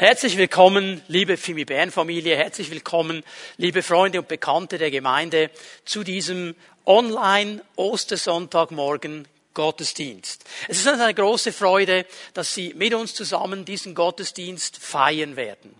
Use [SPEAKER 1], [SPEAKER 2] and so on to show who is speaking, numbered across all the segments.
[SPEAKER 1] Herzlich willkommen, liebe Fimi Bern Familie, herzlich willkommen, liebe Freunde und Bekannte der Gemeinde, zu diesem Online Ostersonntagmorgen Gottesdienst. Es ist uns eine große Freude, dass Sie mit uns zusammen diesen Gottesdienst feiern werden.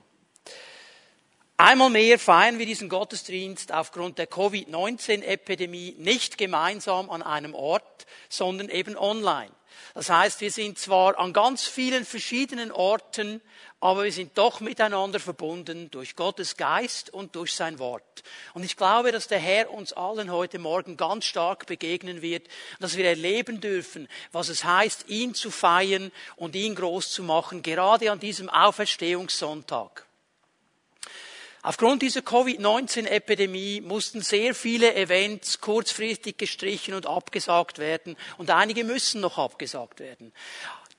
[SPEAKER 1] Einmal mehr feiern wir diesen Gottesdienst aufgrund der Covid-19-Epidemie nicht gemeinsam an einem Ort, sondern eben online. Das heißt, wir sind zwar an ganz vielen verschiedenen Orten, aber wir sind doch miteinander verbunden durch Gottes Geist und durch sein Wort. Und ich glaube, dass der Herr uns allen heute Morgen ganz stark begegnen wird, dass wir erleben dürfen, was es heißt, ihn zu feiern und ihn groß zu machen, gerade an diesem Auferstehungssonntag. Aufgrund dieser Covid-19-Epidemie mussten sehr viele Events kurzfristig gestrichen und abgesagt werden und einige müssen noch abgesagt werden.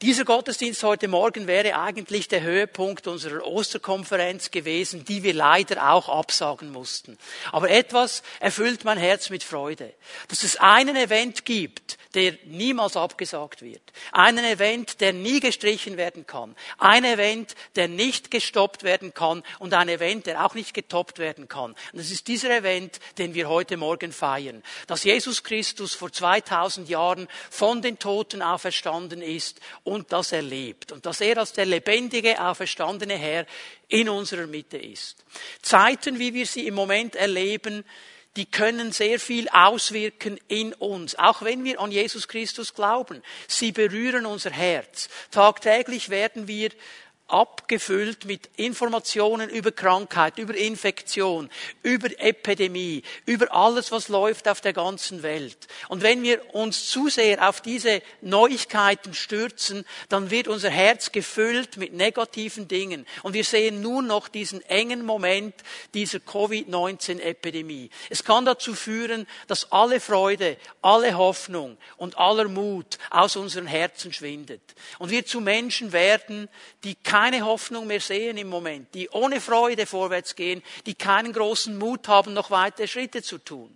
[SPEAKER 1] Dieser Gottesdienst heute Morgen wäre eigentlich der Höhepunkt unserer Osterkonferenz gewesen, die wir leider auch absagen mussten. Aber etwas erfüllt mein Herz mit Freude, dass es einen Event gibt, der niemals abgesagt wird. Einen Event, der nie gestrichen werden kann. Ein Event, der nicht gestoppt werden kann und ein Event, der auch nicht getoppt werden kann. Und es ist dieser Event, den wir heute Morgen feiern. Dass Jesus Christus vor 2000 Jahren von den Toten auferstanden ist und das er lebt. Und dass er als der lebendige, auferstandene Herr in unserer Mitte ist. Zeiten, wie wir sie im Moment erleben, die können sehr viel auswirken in uns, auch wenn wir an Jesus Christus glauben. Sie berühren unser Herz. Tagtäglich werden wir abgefüllt mit Informationen über Krankheit, über Infektion, über Epidemie, über alles, was läuft auf der ganzen Welt. Und wenn wir uns zu sehr auf diese Neuigkeiten stürzen, dann wird unser Herz gefüllt mit negativen Dingen. Und wir sehen nur noch diesen engen Moment dieser Covid-19-Epidemie. Es kann dazu führen, dass alle Freude, alle Hoffnung und aller Mut aus unseren Herzen schwindet. Und wir zu Menschen werden, die keine Hoffnung mehr sehen im Moment, die ohne Freude vorwärts gehen, die keinen großen Mut haben, noch weitere Schritte zu tun.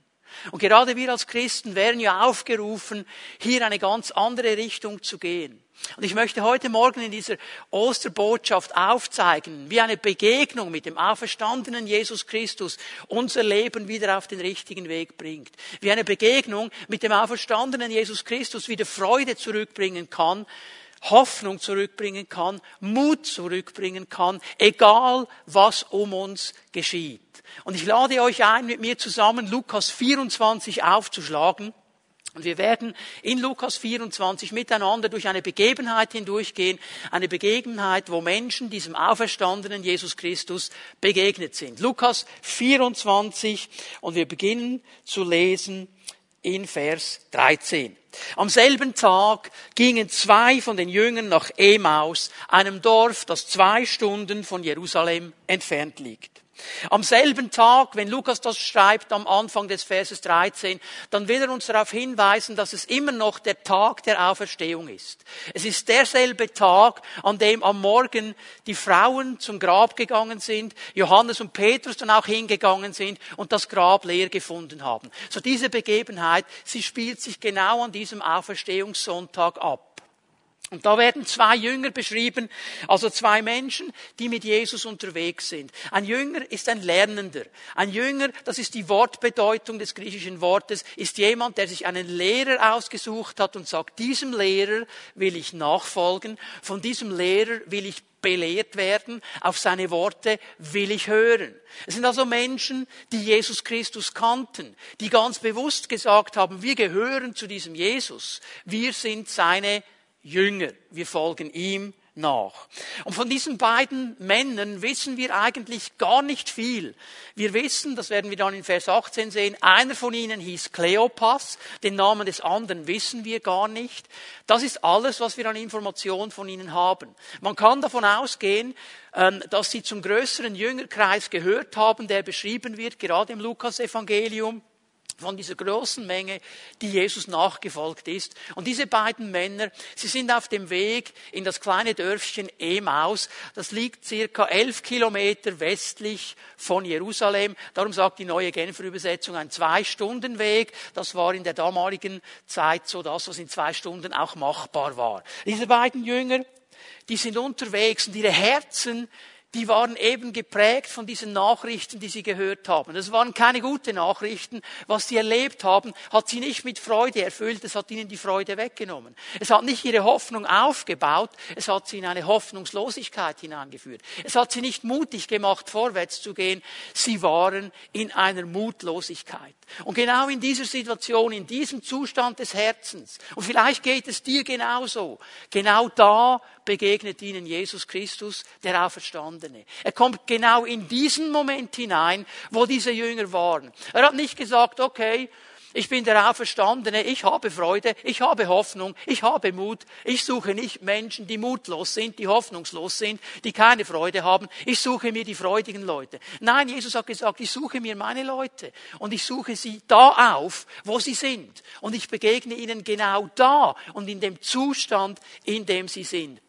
[SPEAKER 1] Und gerade wir als Christen werden ja aufgerufen, hier eine ganz andere Richtung zu gehen. Und ich möchte heute Morgen in dieser Osterbotschaft aufzeigen, wie eine Begegnung mit dem auferstandenen Jesus Christus unser Leben wieder auf den richtigen Weg bringt. Wie eine Begegnung mit dem auferstandenen Jesus Christus wieder Freude zurückbringen kann, Hoffnung zurückbringen kann, Mut zurückbringen kann, egal was um uns geschieht. Und ich lade euch ein, mit mir zusammen Lukas 24 aufzuschlagen. Und wir werden in Lukas 24 miteinander durch eine Begebenheit hindurchgehen, eine Begebenheit, wo Menschen diesem auferstandenen Jesus Christus begegnet sind. Lukas 24 und wir beginnen zu lesen in Vers 13. Am selben Tag gingen zwei von den Jüngern nach Emaus, einem Dorf, das zwei Stunden von Jerusalem entfernt liegt. Am selben Tag, wenn Lukas das schreibt am Anfang des Verses 13, dann will er uns darauf hinweisen, dass es immer noch der Tag der Auferstehung ist. Es ist derselbe Tag, an dem am Morgen die Frauen zum Grab gegangen sind, Johannes und Petrus dann auch hingegangen sind und das Grab leer gefunden haben. So diese Begebenheit, sie spielt sich genau an diesem Auferstehungssonntag ab. Und da werden zwei Jünger beschrieben, also zwei Menschen, die mit Jesus unterwegs sind. Ein Jünger ist ein Lernender. Ein Jünger, das ist die Wortbedeutung des griechischen Wortes, ist jemand, der sich einen Lehrer ausgesucht hat und sagt, diesem Lehrer will ich nachfolgen, von diesem Lehrer will ich belehrt werden, auf seine Worte will ich hören. Es sind also Menschen, die Jesus Christus kannten, die ganz bewusst gesagt haben, wir gehören zu diesem Jesus, wir sind seine Jünger. Wir folgen ihm nach. Und von diesen beiden Männern wissen wir eigentlich gar nicht viel. Wir wissen, das werden wir dann in Vers 18 sehen, einer von ihnen hieß Kleopas, den Namen des anderen wissen wir gar nicht. Das ist alles, was wir an Informationen von ihnen haben. Man kann davon ausgehen, ähm, dass sie zum größeren Jüngerkreis gehört haben, der beschrieben wird, gerade im Lukas-Evangelium von dieser großen Menge, die Jesus nachgefolgt ist. Und diese beiden Männer, sie sind auf dem Weg in das kleine Dörfchen Emaus. Das liegt circa elf Kilometer westlich von Jerusalem. Darum sagt die neue Genfer Übersetzung ein Zwei-Stunden-Weg. Das war in der damaligen Zeit so das, was in zwei Stunden auch machbar war. Diese beiden Jünger, die sind unterwegs und ihre Herzen die waren eben geprägt von diesen Nachrichten, die sie gehört haben. Das waren keine guten Nachrichten. Was sie erlebt haben, hat sie nicht mit Freude erfüllt, es hat ihnen die Freude weggenommen. Es hat nicht ihre Hoffnung aufgebaut, es hat sie in eine Hoffnungslosigkeit hineingeführt. Es hat sie nicht mutig gemacht, vorwärts zu gehen, sie waren in einer Mutlosigkeit. Und genau in dieser Situation, in diesem Zustand des Herzens, und vielleicht geht es dir genauso, genau da begegnet ihnen Jesus Christus, der Auferstandene. Er kommt genau in diesen Moment hinein, wo diese Jünger waren. Er hat nicht gesagt, okay, ich bin der Auferstandene, ich habe Freude, ich habe Hoffnung, ich habe Mut. Ich suche nicht Menschen, die mutlos sind, die hoffnungslos sind, die keine Freude haben. Ich suche mir die freudigen Leute. Nein, Jesus hat gesagt, ich suche mir meine Leute und ich suche sie da auf, wo sie sind. Und ich begegne ihnen genau da und in dem Zustand, in dem sie sind.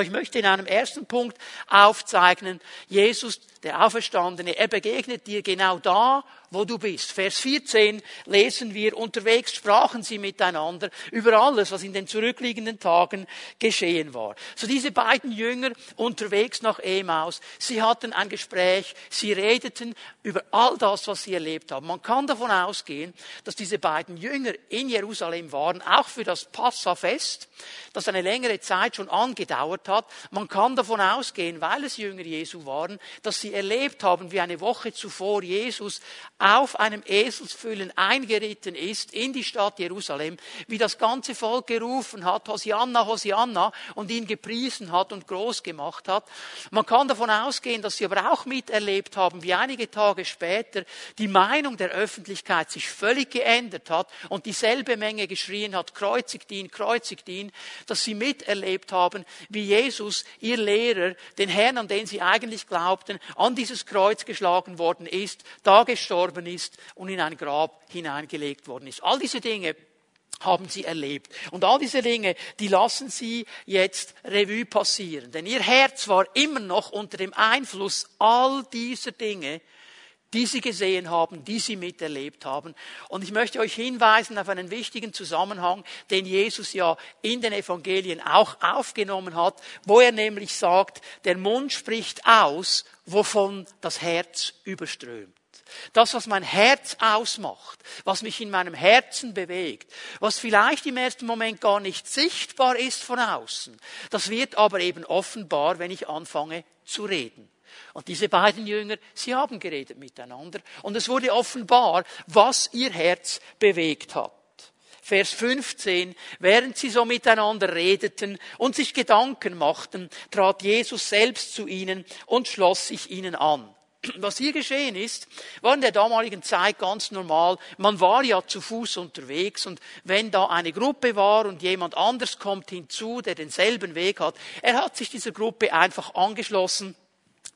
[SPEAKER 1] Ich möchte in einem ersten Punkt aufzeichnen, Jesus, der Auferstandene, er begegnet dir genau da, wo du bist. Vers 14 lesen wir, unterwegs sprachen sie miteinander über alles, was in den zurückliegenden Tagen geschehen war. So diese beiden Jünger unterwegs nach Emaus, sie hatten ein Gespräch, sie redeten über all das, was sie erlebt haben. Man kann davon ausgehen, dass diese beiden Jünger in Jerusalem waren, auch für das Passafest, das eine längere Zeit schon angedauert hat. Man kann davon ausgehen, weil es Jünger Jesu waren, dass sie erlebt haben, wie eine Woche zuvor Jesus auf einem Eselsfüllen eingeritten ist in die Stadt Jerusalem, wie das ganze Volk gerufen hat, Hosianna, Hosianna, und ihn gepriesen hat und groß gemacht hat. Man kann davon ausgehen, dass sie aber auch miterlebt haben, wie einige Tage später die Meinung der Öffentlichkeit sich völlig geändert hat und dieselbe Menge geschrien hat, kreuzigt ihn, kreuzigt ihn, dass sie miterlebt haben, wie Jesus, ihr Lehrer, den Herrn, an den sie eigentlich glaubten, an dieses Kreuz geschlagen worden ist, da gestorben ist und in ein Grab hineingelegt worden ist. All diese Dinge haben sie erlebt. Und all diese Dinge, die lassen sie jetzt Revue passieren. Denn ihr Herz war immer noch unter dem Einfluss all dieser Dinge, die sie gesehen haben, die sie miterlebt haben. Und ich möchte euch hinweisen auf einen wichtigen Zusammenhang, den Jesus ja in den Evangelien auch aufgenommen hat, wo er nämlich sagt, der Mund spricht aus, wovon das Herz überströmt. Das, was mein Herz ausmacht, was mich in meinem Herzen bewegt, was vielleicht im ersten Moment gar nicht sichtbar ist von außen, das wird aber eben offenbar, wenn ich anfange zu reden. Und diese beiden Jünger, sie haben geredet miteinander und es wurde offenbar, was ihr Herz bewegt hat. Vers 15, während sie so miteinander redeten und sich Gedanken machten, trat Jesus selbst zu ihnen und schloss sich ihnen an. Was hier geschehen ist, war in der damaligen Zeit ganz normal. Man war ja zu Fuß unterwegs und wenn da eine Gruppe war und jemand anders kommt hinzu, der denselben Weg hat, er hat sich dieser Gruppe einfach angeschlossen.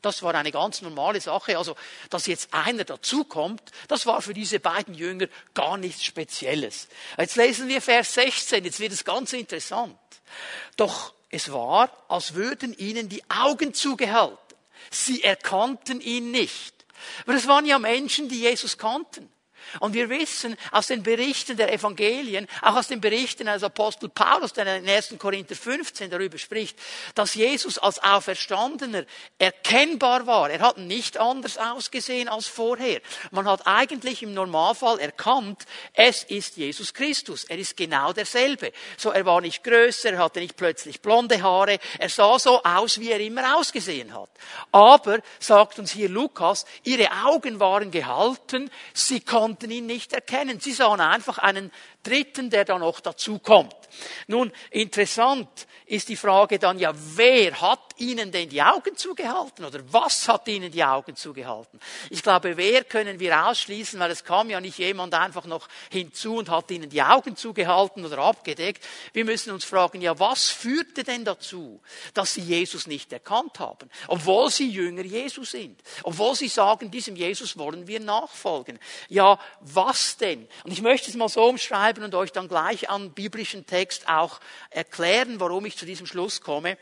[SPEAKER 1] Das war eine ganz normale Sache. Also, dass jetzt einer dazukommt, das war für diese beiden Jünger gar nichts Spezielles. Jetzt lesen wir Vers 16, jetzt wird es ganz interessant. Doch es war, als würden ihnen die Augen zugehalten. Sie erkannten ihn nicht. Aber es waren ja Menschen, die Jesus kannten. Und wir wissen aus den Berichten der Evangelien, auch aus den Berichten des Apostel Paulus, der in 1. Korinther 15 darüber spricht, dass Jesus als Auferstandener erkennbar war. Er hat nicht anders ausgesehen als vorher. Man hat eigentlich im Normalfall erkannt, es ist Jesus Christus. Er ist genau derselbe. So, er war nicht größer, er hatte nicht plötzlich blonde Haare. Er sah so aus, wie er immer ausgesehen hat. Aber, sagt uns hier Lukas, ihre Augen waren gehalten, sie konnten konnten ihn nicht erkennen. Sie sahen einfach einen Dritten, der da noch dazukommt. Nun, interessant ist die Frage dann ja, wer hat ihnen denn die Augen zugehalten oder was hat ihnen die Augen zugehalten? Ich glaube, wer können wir ausschließen, weil es kam ja nicht jemand einfach noch hinzu und hat ihnen die Augen zugehalten oder abgedeckt. Wir müssen uns fragen, ja, was führte denn dazu, dass sie Jesus nicht erkannt haben, obwohl sie Jünger Jesu sind, obwohl sie sagen, diesem Jesus wollen wir nachfolgen. Ja, was denn? Und ich möchte es mal so umschreiben und euch dann gleich am biblischen Text auch erklären, warum ich zu diesem Schluss komme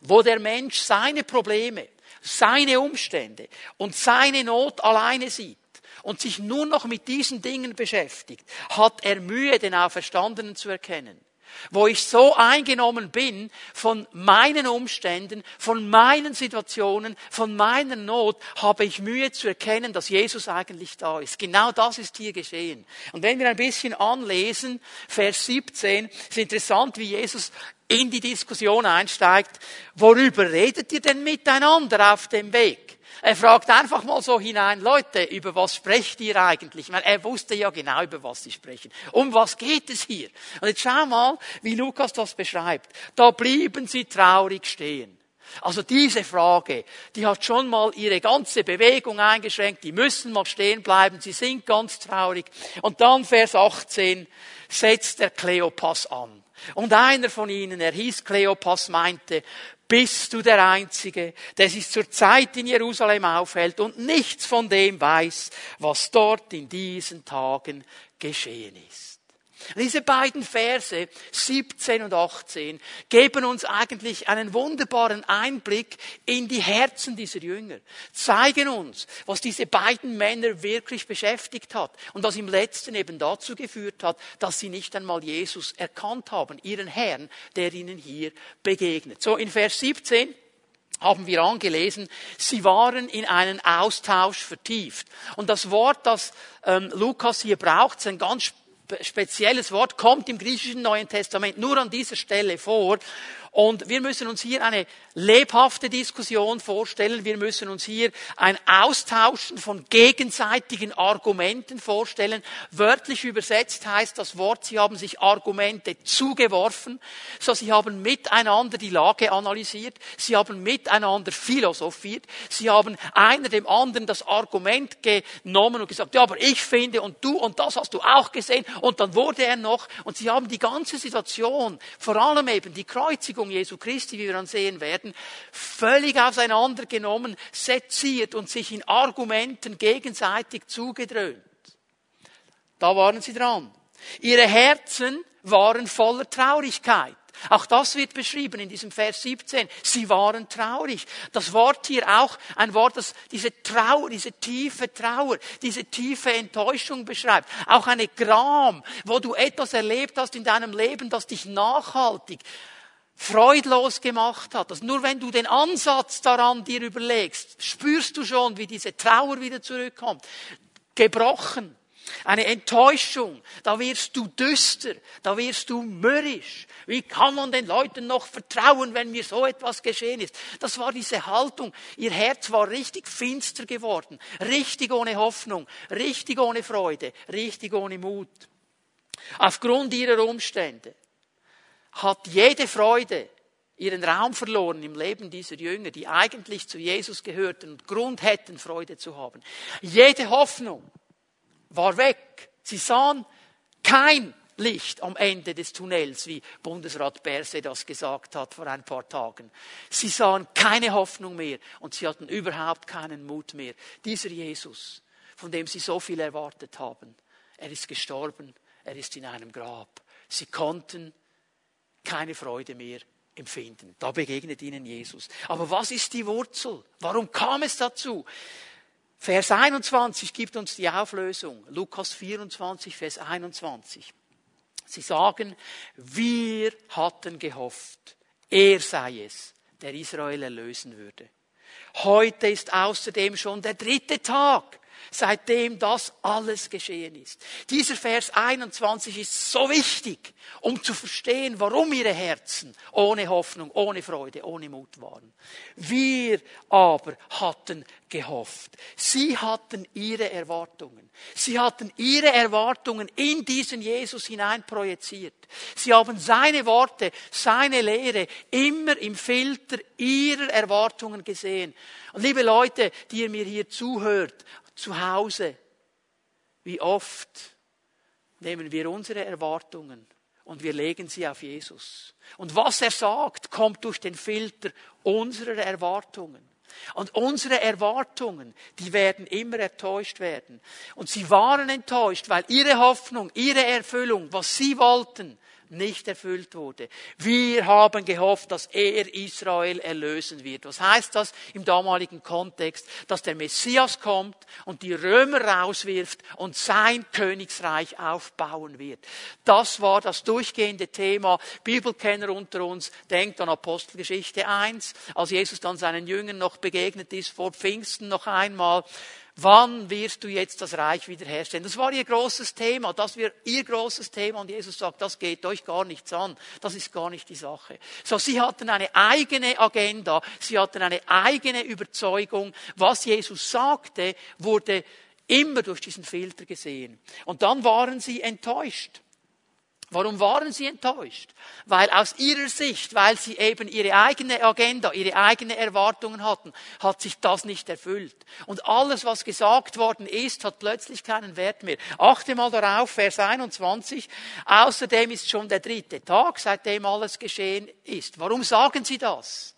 [SPEAKER 1] wo der Mensch seine Probleme, seine Umstände und seine Not alleine sieht und sich nur noch mit diesen Dingen beschäftigt, hat er Mühe, den Auferstandenen zu erkennen. Wo ich so eingenommen bin von meinen Umständen, von meinen Situationen, von meiner Not, habe ich Mühe zu erkennen, dass Jesus eigentlich da ist. Genau das ist hier geschehen. Und wenn wir ein bisschen anlesen, Vers 17, ist interessant, wie Jesus in die Diskussion einsteigt, worüber redet ihr denn miteinander auf dem Weg? Er fragt einfach mal so hinein, Leute, über was sprecht ihr eigentlich? Ich meine, er wusste ja genau, über was sie sprechen. Um was geht es hier? Und jetzt schau mal, wie Lukas das beschreibt. Da blieben sie traurig stehen. Also diese Frage, die hat schon mal ihre ganze Bewegung eingeschränkt. Die müssen mal stehen bleiben. Sie sind ganz traurig. Und dann Vers 18 setzt der Kleopas an. Und einer von ihnen, er hieß Kleopas, meinte, bist du der Einzige, der sich zur Zeit in Jerusalem aufhält und nichts von dem weiß, was dort in diesen Tagen geschehen ist. Diese beiden Verse, 17 und 18, geben uns eigentlich einen wunderbaren Einblick in die Herzen dieser Jünger, zeigen uns, was diese beiden Männer wirklich beschäftigt hat und was im letzten eben dazu geführt hat, dass sie nicht einmal Jesus erkannt haben, ihren Herrn, der ihnen hier begegnet. So in Vers 17 haben wir angelesen, sie waren in einen Austausch vertieft. Und das Wort, das ähm, Lukas hier braucht, ist ein ganz spezielles Wort, kommt im griechischen Neuen Testament nur an dieser Stelle vor. Und wir müssen uns hier eine lebhafte Diskussion vorstellen. Wir müssen uns hier ein Austauschen von gegenseitigen Argumenten vorstellen. Wörtlich übersetzt heißt das Wort, sie haben sich Argumente zugeworfen. So, sie haben miteinander die Lage analysiert. Sie haben miteinander philosophiert. Sie haben einer dem anderen das Argument genommen und gesagt, ja, aber ich finde und du und das hast du auch gesehen. Und dann wurde er noch. Und sie haben die ganze Situation, vor allem eben die Kreuzigung Jesu Christi, wie wir dann sehen werden, völlig auseinandergenommen, seziert und sich in Argumenten gegenseitig zugedröhnt. Da waren sie dran. Ihre Herzen waren voller Traurigkeit. Auch das wird beschrieben in diesem Vers 17. Sie waren traurig. Das Wort hier auch ein Wort, das diese Trauer, diese tiefe Trauer, diese tiefe Enttäuschung beschreibt. Auch eine Gram, wo du etwas erlebt hast in deinem Leben, das dich nachhaltig freudlos gemacht hat. Also nur wenn du den Ansatz daran dir überlegst, spürst du schon, wie diese Trauer wieder zurückkommt. Gebrochen. Eine Enttäuschung. Da wirst du düster. Da wirst du mürrisch. Wie kann man den Leuten noch vertrauen, wenn mir so etwas geschehen ist? Das war diese Haltung. Ihr Herz war richtig finster geworden. Richtig ohne Hoffnung. Richtig ohne Freude. Richtig ohne Mut. Aufgrund ihrer Umstände hat jede Freude ihren Raum verloren im Leben dieser Jünger, die eigentlich zu Jesus gehörten und Grund hätten, Freude zu haben. Jede Hoffnung war weg. Sie sahen kein Licht am Ende des Tunnels, wie Bundesrat Berse das gesagt hat vor ein paar Tagen. Sie sahen keine Hoffnung mehr und sie hatten überhaupt keinen Mut mehr. Dieser Jesus, von dem sie so viel erwartet haben, er ist gestorben, er ist in einem Grab. Sie konnten keine Freude mehr empfinden. Da begegnet ihnen Jesus. Aber was ist die Wurzel? Warum kam es dazu? Vers 21 gibt uns die Auflösung. Lukas 24, Vers 21. Sie sagen, wir hatten gehofft, er sei es, der Israel erlösen würde. Heute ist außerdem schon der dritte Tag, seitdem das alles geschehen ist. Dieser Vers 21 ist so wichtig, um zu verstehen, warum ihre Herzen ohne Hoffnung, ohne Freude, ohne Mut waren. Wir aber hatten gehofft. Sie hatten ihre Erwartungen. Sie hatten ihre Erwartungen in diesen Jesus hineinprojiziert. Sie haben seine Worte, seine Lehre immer im Filter ihrer Erwartungen gesehen. Und liebe Leute, die ihr mir hier zuhört, zu Hause, wie oft nehmen wir unsere Erwartungen und wir legen sie auf Jesus. Und was er sagt, kommt durch den Filter unserer Erwartungen. Und unsere Erwartungen, die werden immer enttäuscht werden. Und sie waren enttäuscht, weil ihre Hoffnung, ihre Erfüllung, was sie wollten, nicht erfüllt wurde. Wir haben gehofft, dass er Israel erlösen wird. Was heißt das im damaligen Kontext? Dass der Messias kommt und die Römer rauswirft und sein Königsreich aufbauen wird. Das war das durchgehende Thema. Bibelkenner unter uns denkt an Apostelgeschichte 1, als Jesus dann seinen Jüngern noch begegnet ist, vor Pfingsten noch einmal. Wann wirst du jetzt das Reich wiederherstellen? Das war ihr großes Thema, das war ihr großes Thema und Jesus sagt, das geht euch gar nichts an, das ist gar nicht die Sache. So, sie hatten eine eigene Agenda, sie hatten eine eigene Überzeugung. Was Jesus sagte, wurde immer durch diesen Filter gesehen. Und dann waren sie enttäuscht. Warum waren sie enttäuscht? Weil aus ihrer Sicht, weil sie eben ihre eigene Agenda, ihre eigenen Erwartungen hatten, hat sich das nicht erfüllt. Und alles, was gesagt worden ist, hat plötzlich keinen Wert mehr. Achte mal darauf, Vers 21. Außerdem ist schon der dritte Tag, seitdem alles geschehen ist. Warum sagen sie das?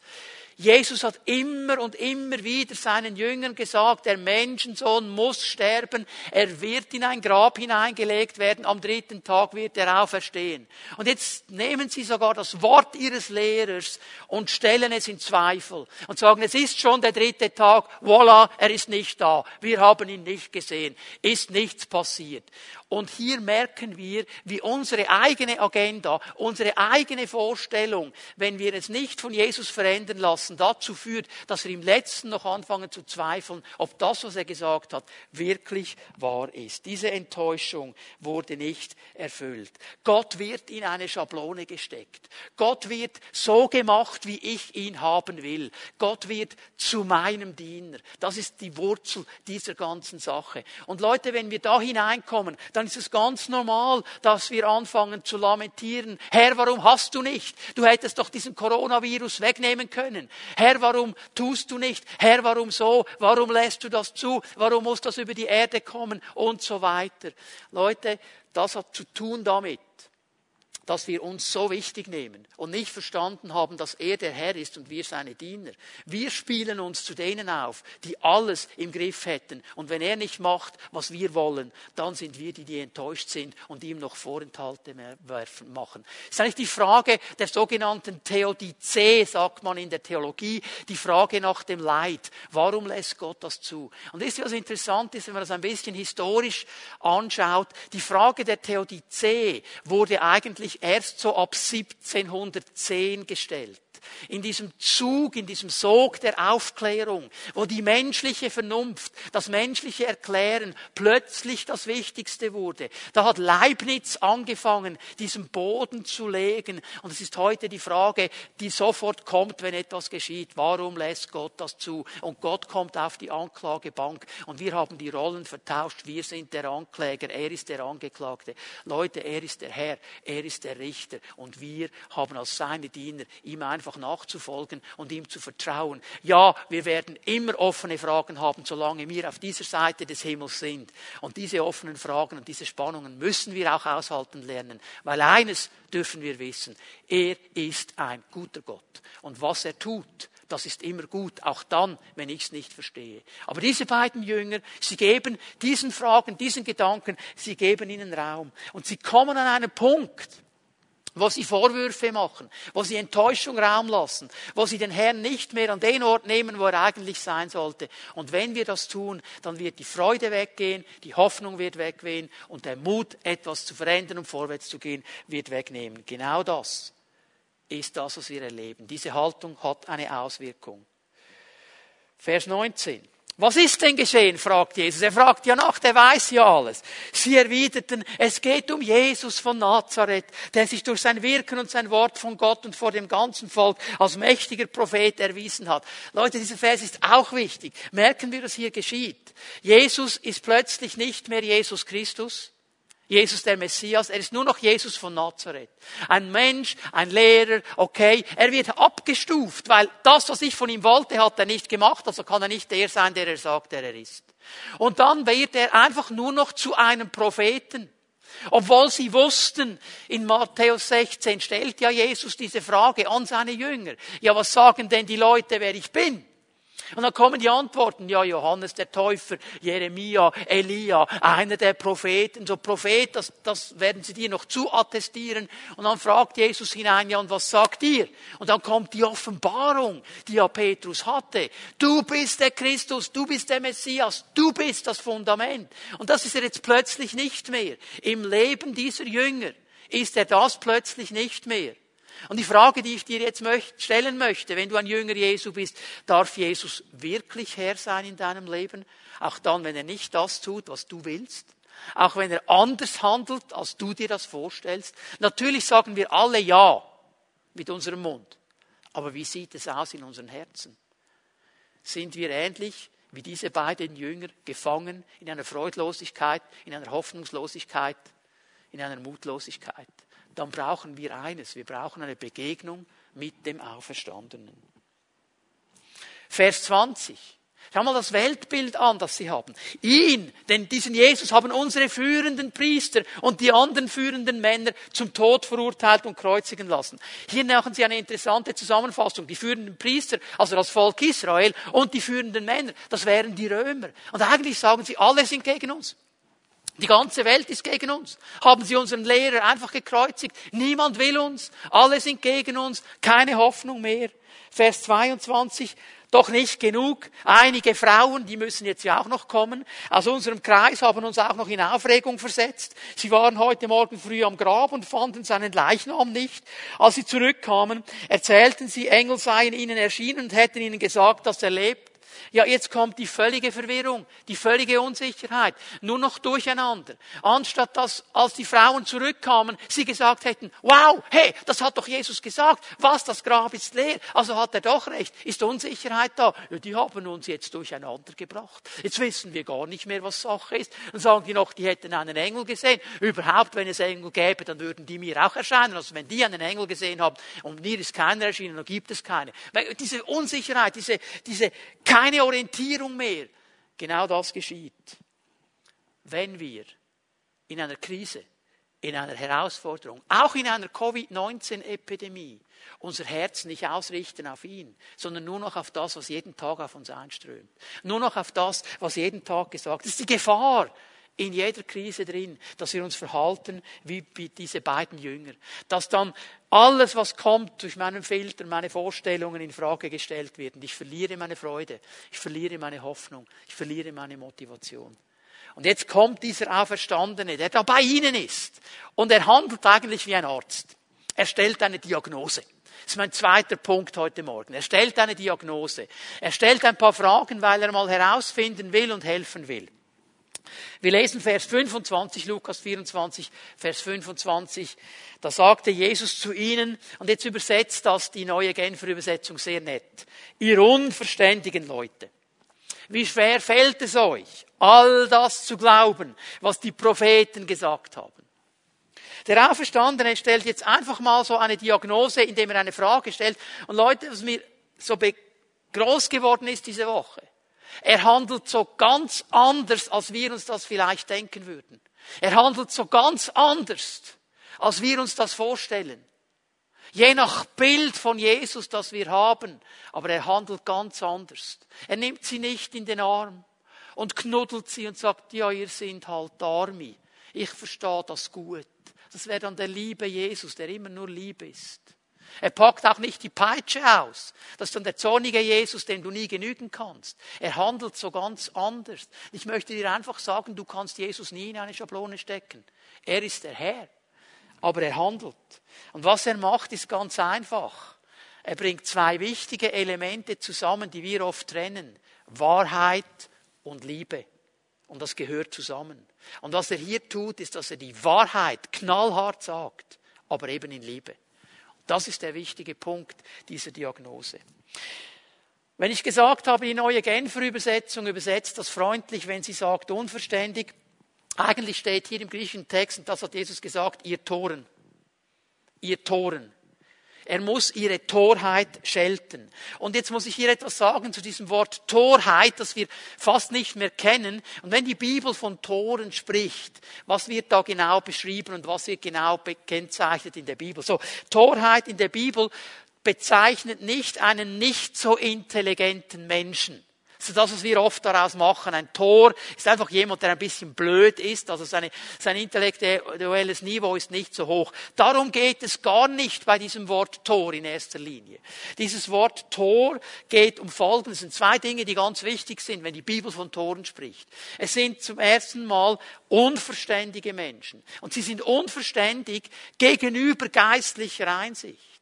[SPEAKER 1] Jesus hat immer und immer wieder seinen Jüngern gesagt, der Menschensohn muss sterben, er wird in ein Grab hineingelegt werden, am dritten Tag wird er auferstehen. Und jetzt nehmen sie sogar das Wort ihres Lehrers und stellen es in Zweifel und sagen, es ist schon der dritte Tag, voila, er ist nicht da, wir haben ihn nicht gesehen, ist nichts passiert. Und hier merken wir, wie unsere eigene Agenda, unsere eigene Vorstellung, wenn wir es nicht von Jesus verändern lassen, dazu führt, dass wir im Letzten noch anfangen zu zweifeln, ob das, was er gesagt hat, wirklich wahr ist. Diese Enttäuschung wurde nicht erfüllt. Gott wird in eine Schablone gesteckt. Gott wird so gemacht, wie ich ihn haben will. Gott wird zu meinem Diener. Das ist die Wurzel dieser ganzen Sache. Und Leute, wenn wir da hineinkommen, dann ist es ganz normal, dass wir anfangen zu lamentieren. Herr, warum hast du nicht? Du hättest doch diesen Coronavirus wegnehmen können. Herr, warum tust du nicht? Herr, warum so? Warum lässt du das zu? Warum muss das über die Erde kommen? Und so weiter. Leute, das hat zu tun damit, dass wir uns so wichtig nehmen und nicht verstanden haben, dass er der Herr ist und wir seine Diener. Wir spielen uns zu denen auf, die alles im Griff hätten. Und wenn er nicht macht, was wir wollen, dann sind wir die, die enttäuscht sind und ihm noch Vorenthalte machen. Das ist eigentlich die Frage der sogenannten Theodizee, sagt man in der Theologie, die Frage nach dem Leid. Warum lässt Gott das zu? Und das ist was interessant ist, wenn man das ein bisschen historisch anschaut. Die Frage der Theodizee wurde eigentlich erst so ab 1710 gestellt in diesem Zug, in diesem Sog der Aufklärung, wo die menschliche Vernunft, das menschliche Erklären plötzlich das Wichtigste wurde. Da hat Leibniz angefangen, diesen Boden zu legen. Und es ist heute die Frage, die sofort kommt, wenn etwas geschieht. Warum lässt Gott das zu? Und Gott kommt auf die Anklagebank und wir haben die Rollen vertauscht. Wir sind der Ankläger, er ist der Angeklagte. Leute, er ist der Herr, er ist der Richter und wir haben als seine Diener ihm einfach nachzufolgen und ihm zu vertrauen. Ja, wir werden immer offene Fragen haben, solange wir auf dieser Seite des Himmels sind. Und diese offenen Fragen und diese Spannungen müssen wir auch aushalten lernen, weil eines dürfen wir wissen, er ist ein guter Gott. Und was er tut, das ist immer gut, auch dann, wenn ich es nicht verstehe. Aber diese beiden Jünger, sie geben diesen Fragen, diesen Gedanken, sie geben ihnen Raum. Und sie kommen an einen Punkt, wo sie Vorwürfe machen, wo sie Enttäuschung Raum lassen, wo sie den Herrn nicht mehr an den Ort nehmen, wo er eigentlich sein sollte. Und wenn wir das tun, dann wird die Freude weggehen, die Hoffnung wird weggehen und der Mut, etwas zu verändern und vorwärts zu gehen, wird wegnehmen. Genau das ist das, was wir erleben. Diese Haltung hat eine Auswirkung. Vers 19. Was ist denn geschehen? fragt Jesus. Er fragt ja nach, der weiß ja alles. Sie erwiderten, es geht um Jesus von Nazareth, der sich durch sein Wirken und sein Wort von Gott und vor dem ganzen Volk als mächtiger Prophet erwiesen hat. Leute, dieser Vers ist auch wichtig. Merken wir, was hier geschieht. Jesus ist plötzlich nicht mehr Jesus Christus, Jesus der Messias, er ist nur noch Jesus von Nazareth. Ein Mensch, ein Lehrer, okay, er wird abgestuft, weil das, was ich von ihm wollte, hat er nicht gemacht, also kann er nicht der sein, der er sagt, der er ist. Und dann wird er einfach nur noch zu einem Propheten. Obwohl sie wussten, in Matthäus 16 stellt ja Jesus diese Frage an seine Jünger. Ja, was sagen denn die Leute, wer ich bin? Und dann kommen die Antworten, ja, Johannes der Täufer, Jeremia, Elia, einer der Propheten, so Prophet, das, das werden sie dir noch zu attestieren. Und dann fragt Jesus hinein, ja, und was sagt ihr? Und dann kommt die Offenbarung, die ja Petrus hatte. Du bist der Christus, du bist der Messias, du bist das Fundament. Und das ist er jetzt plötzlich nicht mehr. Im Leben dieser Jünger ist er das plötzlich nicht mehr. Und die Frage, die ich dir jetzt stellen möchte, wenn du ein Jünger Jesu bist, darf Jesus wirklich Herr sein in deinem Leben? Auch dann, wenn er nicht das tut, was du willst? Auch wenn er anders handelt, als du dir das vorstellst? Natürlich sagen wir alle Ja mit unserem Mund. Aber wie sieht es aus in unseren Herzen? Sind wir ähnlich wie diese beiden Jünger gefangen in einer Freudlosigkeit, in einer Hoffnungslosigkeit, in einer Mutlosigkeit? Dann brauchen wir eines, wir brauchen eine Begegnung mit dem Auferstandenen. Vers 20. Schau mal das Weltbild an, das sie haben. Ihn, denn diesen Jesus haben unsere führenden Priester und die anderen führenden Männer zum Tod verurteilt und kreuzigen lassen. Hier machen sie eine interessante Zusammenfassung. Die führenden Priester, also das Volk Israel, und die führenden Männer, das wären die Römer. Und eigentlich sagen sie, alle sind gegen uns. Die ganze Welt ist gegen uns. Haben sie unseren Lehrer einfach gekreuzigt. Niemand will uns. Alle sind gegen uns. Keine Hoffnung mehr. Vers 22. Doch nicht genug. Einige Frauen, die müssen jetzt ja auch noch kommen, aus unserem Kreis haben uns auch noch in Aufregung versetzt. Sie waren heute Morgen früh am Grab und fanden seinen Leichnam nicht. Als sie zurückkamen, erzählten sie, Engel seien ihnen erschienen und hätten ihnen gesagt, dass er lebt. Ja, jetzt kommt die völlige Verwirrung, die völlige Unsicherheit, nur noch durcheinander. Anstatt dass, als die Frauen zurückkamen, sie gesagt hätten, wow, hey, das hat doch Jesus gesagt, was, das Grab ist leer, also hat er doch recht, ist Unsicherheit da. Ja, die haben uns jetzt durcheinander gebracht. Jetzt wissen wir gar nicht mehr, was Sache ist. Dann sagen die noch, die hätten einen Engel gesehen. Überhaupt, wenn es Engel gäbe, dann würden die mir auch erscheinen. Also wenn die einen Engel gesehen haben und mir ist keiner erschienen, dann gibt es keine. Weil diese Unsicherheit, diese, diese keine keine Orientierung mehr. Genau das geschieht, wenn wir in einer Krise, in einer Herausforderung, auch in einer Covid-19-Epidemie, unser Herz nicht ausrichten auf ihn, sondern nur noch auf das, was jeden Tag auf uns einströmt. Nur noch auf das, was jeden Tag gesagt wird. Das ist die Gefahr, in jeder Krise drin, dass wir uns verhalten wie diese beiden Jünger. Dass dann alles, was kommt, durch meinen Filter, meine Vorstellungen in Frage gestellt wird. Und ich verliere meine Freude, ich verliere meine Hoffnung, ich verliere meine Motivation. Und jetzt kommt dieser Auferstandene, der da bei Ihnen ist. Und er handelt eigentlich wie ein Arzt. Er stellt eine Diagnose. Das ist mein zweiter Punkt heute Morgen. Er stellt eine Diagnose. Er stellt ein paar Fragen, weil er mal herausfinden will und helfen will. Wir lesen Vers 25, Lukas 24, Vers 25. Da sagte Jesus zu ihnen, und jetzt übersetzt das die neue Genfer Übersetzung sehr nett. Ihr unverständigen Leute. Wie schwer fällt es euch, all das zu glauben, was die Propheten gesagt haben? Der Auferstandene stellt jetzt einfach mal so eine Diagnose, indem er eine Frage stellt. Und Leute, was mir so groß geworden ist diese Woche. Er handelt so ganz anders, als wir uns das vielleicht denken würden. Er handelt so ganz anders, als wir uns das vorstellen. Je nach Bild von Jesus, das wir haben, aber er handelt ganz anders. Er nimmt sie nicht in den Arm und knuddelt sie und sagt, ja, ihr seid halt Arme. Ich verstehe das gut. Das wäre dann der liebe Jesus, der immer nur lieb ist. Er packt auch nicht die Peitsche aus. Das ist dann der zornige Jesus, dem du nie genügen kannst. Er handelt so ganz anders. Ich möchte dir einfach sagen, du kannst Jesus nie in eine Schablone stecken. Er ist der Herr. Aber er handelt. Und was er macht, ist ganz einfach. Er bringt zwei wichtige Elemente zusammen, die wir oft trennen. Wahrheit und Liebe. Und das gehört zusammen. Und was er hier tut, ist, dass er die Wahrheit knallhart sagt, aber eben in Liebe. Das ist der wichtige Punkt dieser Diagnose. Wenn ich gesagt habe, die neue Genfer Übersetzung übersetzt das freundlich, wenn sie sagt unverständig, eigentlich steht hier im griechischen Text, und das hat Jesus gesagt, ihr Toren. Ihr Toren. Er muss ihre Torheit schelten. Und jetzt muss ich hier etwas sagen zu diesem Wort Torheit, das wir fast nicht mehr kennen. Und wenn die Bibel von Toren spricht, was wird da genau beschrieben und was wird genau gekennzeichnet in der Bibel? So, Torheit in der Bibel bezeichnet nicht einen nicht so intelligenten Menschen. Das ist das, was wir oft daraus machen. Ein Tor ist einfach jemand, der ein bisschen blöd ist, also seine, sein intellektuelles Niveau ist nicht so hoch. Darum geht es gar nicht bei diesem Wort Tor in erster Linie. Dieses Wort Tor geht um Folgendes. Es sind zwei Dinge, die ganz wichtig sind, wenn die Bibel von Toren spricht. Es sind zum ersten Mal unverständige Menschen. Und sie sind unverständig gegenüber geistlicher Einsicht.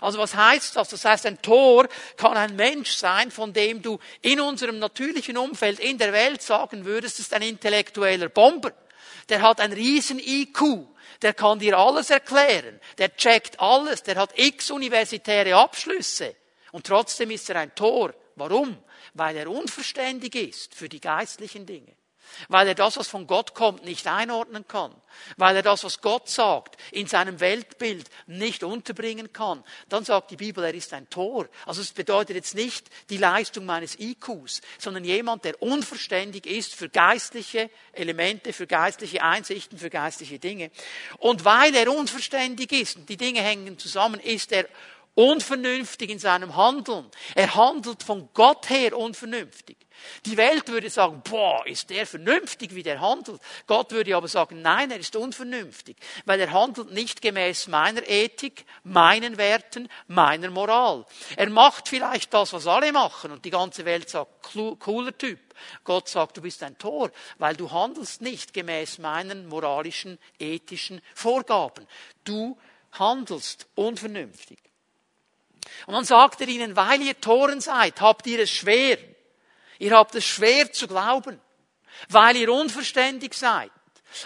[SPEAKER 1] Also was heißt das? Das heißt, ein Tor kann ein Mensch sein, von dem du in unserem natürlichen Umfeld in der Welt sagen würdest, das ist ein intellektueller Bomber. Der hat ein riesen IQ. Der kann dir alles erklären. Der checkt alles. Der hat x universitäre Abschlüsse. Und trotzdem ist er ein Tor. Warum? Weil er unverständig ist für die geistlichen Dinge weil er das, was von Gott kommt, nicht einordnen kann, weil er das, was Gott sagt, in seinem Weltbild nicht unterbringen kann, dann sagt die Bibel, er ist ein Tor. Also es bedeutet jetzt nicht die Leistung meines IQs, sondern jemand, der unverständig ist für geistliche Elemente, für geistliche Einsichten, für geistliche Dinge. Und weil er unverständig ist, und die Dinge hängen zusammen, ist er unvernünftig in seinem Handeln. Er handelt von Gott her unvernünftig. Die Welt würde sagen, boah, ist der vernünftig, wie der handelt. Gott würde aber sagen, nein, er ist unvernünftig, weil er handelt nicht gemäß meiner Ethik, meinen Werten, meiner Moral. Er macht vielleicht das, was alle machen und die ganze Welt sagt, cooler Typ. Gott sagt, du bist ein Tor, weil du handelst nicht gemäß meinen moralischen, ethischen Vorgaben. Du handelst unvernünftig. Und dann sagt er ihnen, weil ihr Toren seid, habt ihr es schwer. Ihr habt es schwer zu glauben, weil ihr unverständig seid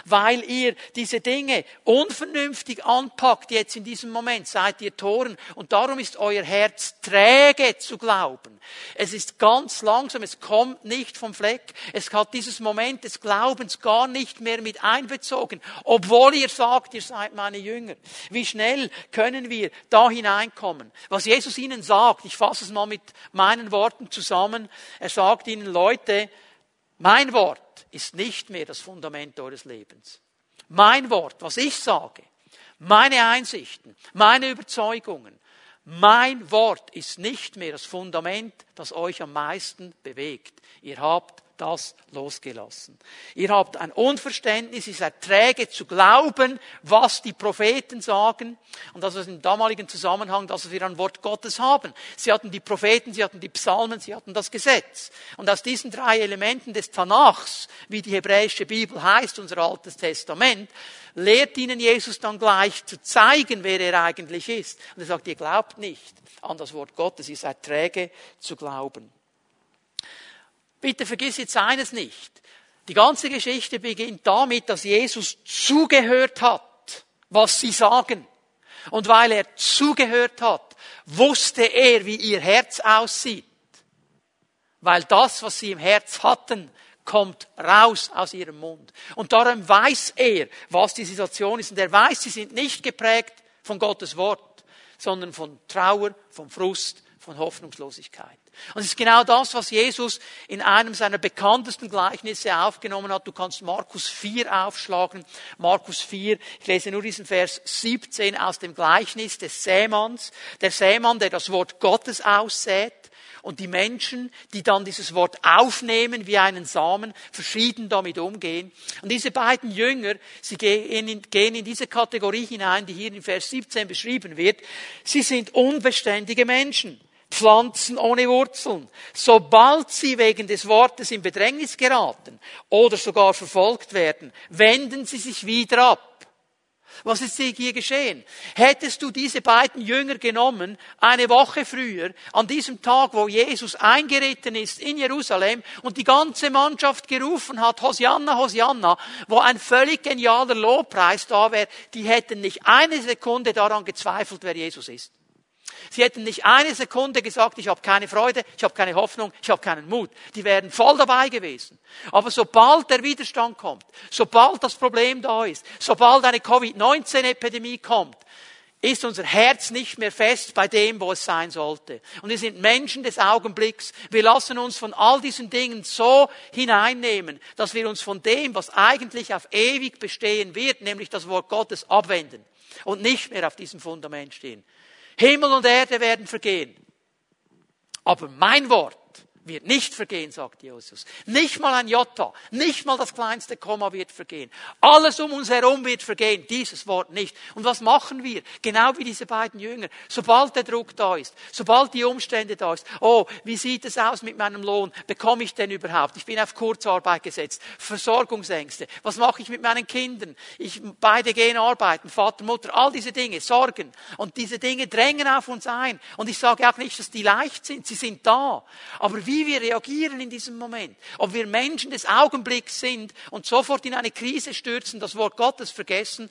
[SPEAKER 1] weil ihr diese Dinge unvernünftig anpackt jetzt in diesem Moment, seid ihr Toren. Und darum ist euer Herz träge zu glauben. Es ist ganz langsam, es kommt nicht vom Fleck. Es hat dieses Moment des Glaubens gar nicht mehr mit einbezogen, obwohl ihr sagt, ihr seid meine Jünger. Wie schnell können wir da hineinkommen? Was Jesus ihnen sagt, ich fasse es mal mit meinen Worten zusammen. Er sagt ihnen, Leute, mein Wort ist nicht mehr das Fundament eures Lebens. Mein Wort, was ich sage, meine Einsichten, meine Überzeugungen, mein Wort ist nicht mehr das Fundament, das euch am meisten bewegt. Ihr habt das losgelassen. Ihr habt ein Unverständnis, ihr seid träge zu glauben, was die Propheten sagen. Und das ist im damaligen Zusammenhang, dass wir ein Wort Gottes haben. Sie hatten die Propheten, sie hatten die Psalmen, sie hatten das Gesetz. Und aus diesen drei Elementen des Tanachs, wie die hebräische Bibel heißt, unser altes Testament, lehrt ihnen Jesus dann gleich zu zeigen, wer er eigentlich ist. Und er sagt, ihr glaubt nicht an das Wort Gottes, ihr seid träge zu glauben. Bitte vergiss jetzt eines nicht. Die ganze Geschichte beginnt damit, dass Jesus zugehört hat, was sie sagen. Und weil er zugehört hat, wusste er, wie ihr Herz aussieht. Weil das, was sie im Herz hatten, kommt raus aus ihrem Mund. Und darum weiß er, was die Situation ist. Und er weiß, sie sind nicht geprägt von Gottes Wort, sondern von Trauer, von Frust, von Hoffnungslosigkeit. Und es ist genau das, was Jesus in einem seiner bekanntesten Gleichnisse aufgenommen hat. Du kannst Markus 4 aufschlagen. Markus 4, ich lese nur diesen Vers 17 aus dem Gleichnis des Sämanns. Der Sämann, der das Wort Gottes aussät und die Menschen, die dann dieses Wort aufnehmen wie einen Samen, verschieden damit umgehen. Und diese beiden Jünger, sie gehen in, gehen in diese Kategorie hinein, die hier in Vers 17 beschrieben wird. Sie sind unbeständige Menschen. Pflanzen ohne Wurzeln. Sobald sie wegen des Wortes in Bedrängnis geraten oder sogar verfolgt werden, wenden sie sich wieder ab. Was ist hier geschehen? Hättest du diese beiden Jünger genommen, eine Woche früher, an diesem Tag, wo Jesus eingeritten ist in Jerusalem und die ganze Mannschaft gerufen hat, Hosianna, Hosianna, wo ein völlig genialer Lobpreis da wäre, die hätten nicht eine Sekunde daran gezweifelt, wer Jesus ist. Sie hätten nicht eine Sekunde gesagt, ich habe keine Freude, ich habe keine Hoffnung, ich habe keinen Mut. Die wären voll dabei gewesen. Aber sobald der Widerstand kommt, sobald das Problem da ist, sobald eine Covid-19-Epidemie kommt, ist unser Herz nicht mehr fest bei dem, wo es sein sollte. Und wir sind Menschen des Augenblicks. Wir lassen uns von all diesen Dingen so hineinnehmen, dass wir uns von dem, was eigentlich auf ewig bestehen wird, nämlich das Wort Gottes, abwenden und nicht mehr auf diesem Fundament stehen. Himmel und Erde werden vergehen. Aber mein Wort wird nicht vergehen, sagt Jesus. Nicht mal ein Jota, nicht mal das kleinste Komma wird vergehen. Alles um uns herum wird vergehen, dieses Wort nicht. Und was machen wir? Genau wie diese beiden Jünger. Sobald der Druck da ist, sobald die Umstände da ist, oh, wie sieht es aus mit meinem Lohn? Bekomme ich denn überhaupt? Ich bin auf Kurzarbeit gesetzt. Versorgungsängste. Was mache ich mit meinen Kindern? Ich, beide gehen arbeiten, Vater, Mutter, all diese Dinge, Sorgen. Und diese Dinge drängen auf uns ein. Und ich sage auch nicht, dass die leicht sind. Sie sind da. Aber wie wie wir reagieren in diesem Moment. Ob wir Menschen des Augenblicks sind und sofort in eine Krise stürzen, das Wort Gottes vergessen,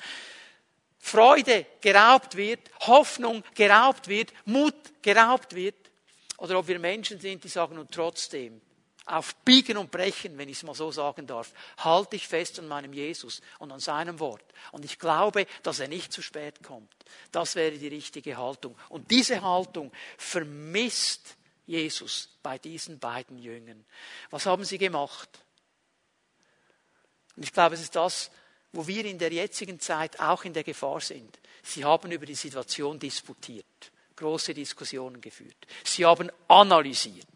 [SPEAKER 1] Freude geraubt wird, Hoffnung geraubt wird, Mut geraubt wird. Oder ob wir Menschen sind, die sagen, und trotzdem, auf Biegen und Brechen, wenn ich es mal so sagen darf, halte ich fest an meinem Jesus und an seinem Wort. Und ich glaube, dass er nicht zu spät kommt. Das wäre die richtige Haltung. Und diese Haltung vermisst Jesus bei diesen beiden Jüngern. Was haben sie gemacht? Und ich glaube, es ist das, wo wir in der jetzigen Zeit auch in der Gefahr sind. Sie haben über die Situation disputiert, große Diskussionen geführt. Sie haben analysiert.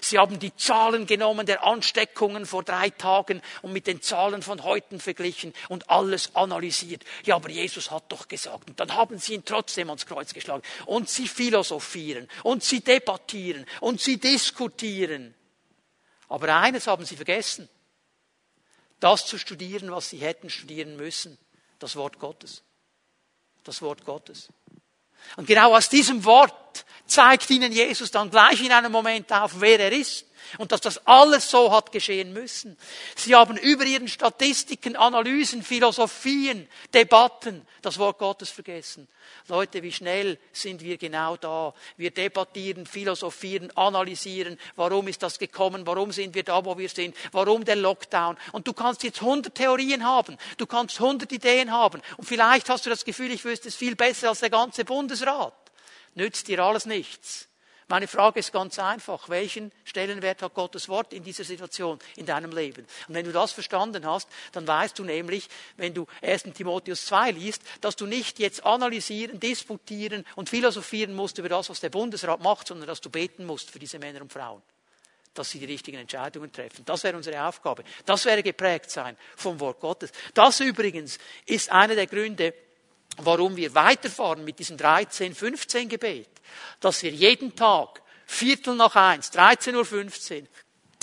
[SPEAKER 1] Sie haben die Zahlen genommen der Ansteckungen vor drei Tagen und mit den Zahlen von heute verglichen und alles analysiert. Ja, aber Jesus hat doch gesagt. Und dann haben sie ihn trotzdem ans Kreuz geschlagen. Und sie philosophieren und sie debattieren und sie diskutieren. Aber eines haben sie vergessen. Das zu studieren, was sie hätten studieren müssen. Das Wort Gottes. Das Wort Gottes. Und genau aus diesem Wort zeigt ihnen Jesus dann gleich in einem Moment auf, wer er ist und dass das alles so hat geschehen müssen. Sie haben über ihren Statistiken, Analysen, Philosophien, Debatten das Wort Gottes vergessen. Leute, wie schnell sind wir genau da? Wir debattieren, philosophieren, analysieren. Warum ist das gekommen? Warum sind wir da, wo wir sind? Warum der Lockdown? Und du kannst jetzt hundert Theorien haben. Du kannst hundert Ideen haben. Und vielleicht hast du das Gefühl, ich wüsste es viel besser als der ganze Bundesrat. Nützt dir alles nichts meine Frage ist ganz einfach. Welchen Stellenwert hat Gottes Wort in dieser Situation, in deinem Leben? Und wenn du das verstanden hast, dann weißt du nämlich, wenn du 1. Timotheus 2 liest, dass du nicht jetzt analysieren, disputieren und philosophieren musst über das, was der Bundesrat macht, sondern dass du beten musst für diese Männer und Frauen dass sie die richtigen Entscheidungen treffen. Das wäre unsere Aufgabe. Das wäre geprägt sein vom Wort Gottes. Das übrigens ist einer der Gründe, warum wir weiterfahren mit diesem 13, 15 Gebet, dass wir jeden Tag Viertel nach eins, 13.15 Uhr,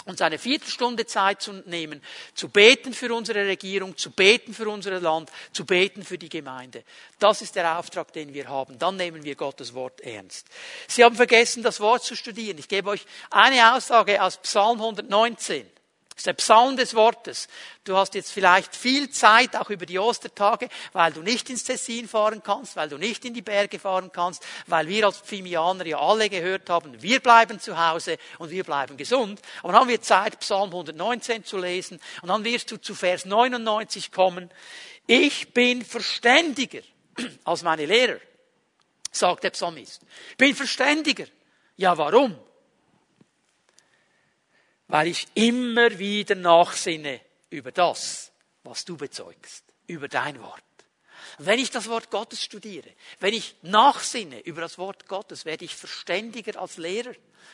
[SPEAKER 1] uns eine Viertelstunde Zeit zu nehmen, zu beten für unsere Regierung, zu beten für unser Land, zu beten für die Gemeinde. Das ist der Auftrag, den wir haben. Dann nehmen wir Gottes Wort ernst. Sie haben vergessen, das Wort zu studieren. Ich gebe euch eine Aussage aus Psalm 119. Das ist der Psalm des Wortes. Du hast jetzt vielleicht viel Zeit, auch über die Ostertage, weil du nicht ins Tessin fahren kannst, weil du nicht in die Berge fahren kannst, weil wir als Pfimianer ja alle gehört haben, wir bleiben zu Hause und wir bleiben gesund. Aber dann haben wir Zeit, Psalm 119 zu lesen und dann wirst du zu Vers 99 kommen. Ich bin verständiger als meine Lehrer, sagt der Psalmist. Ich bin verständiger. Ja, warum? Weil ich immer wieder nachsinne über das, was du bezeugst, über dein Wort. Wenn ich das Wort Gottes studiere, wenn ich nachsinne über das Wort Gottes, werde ich verständiger als Lehrer.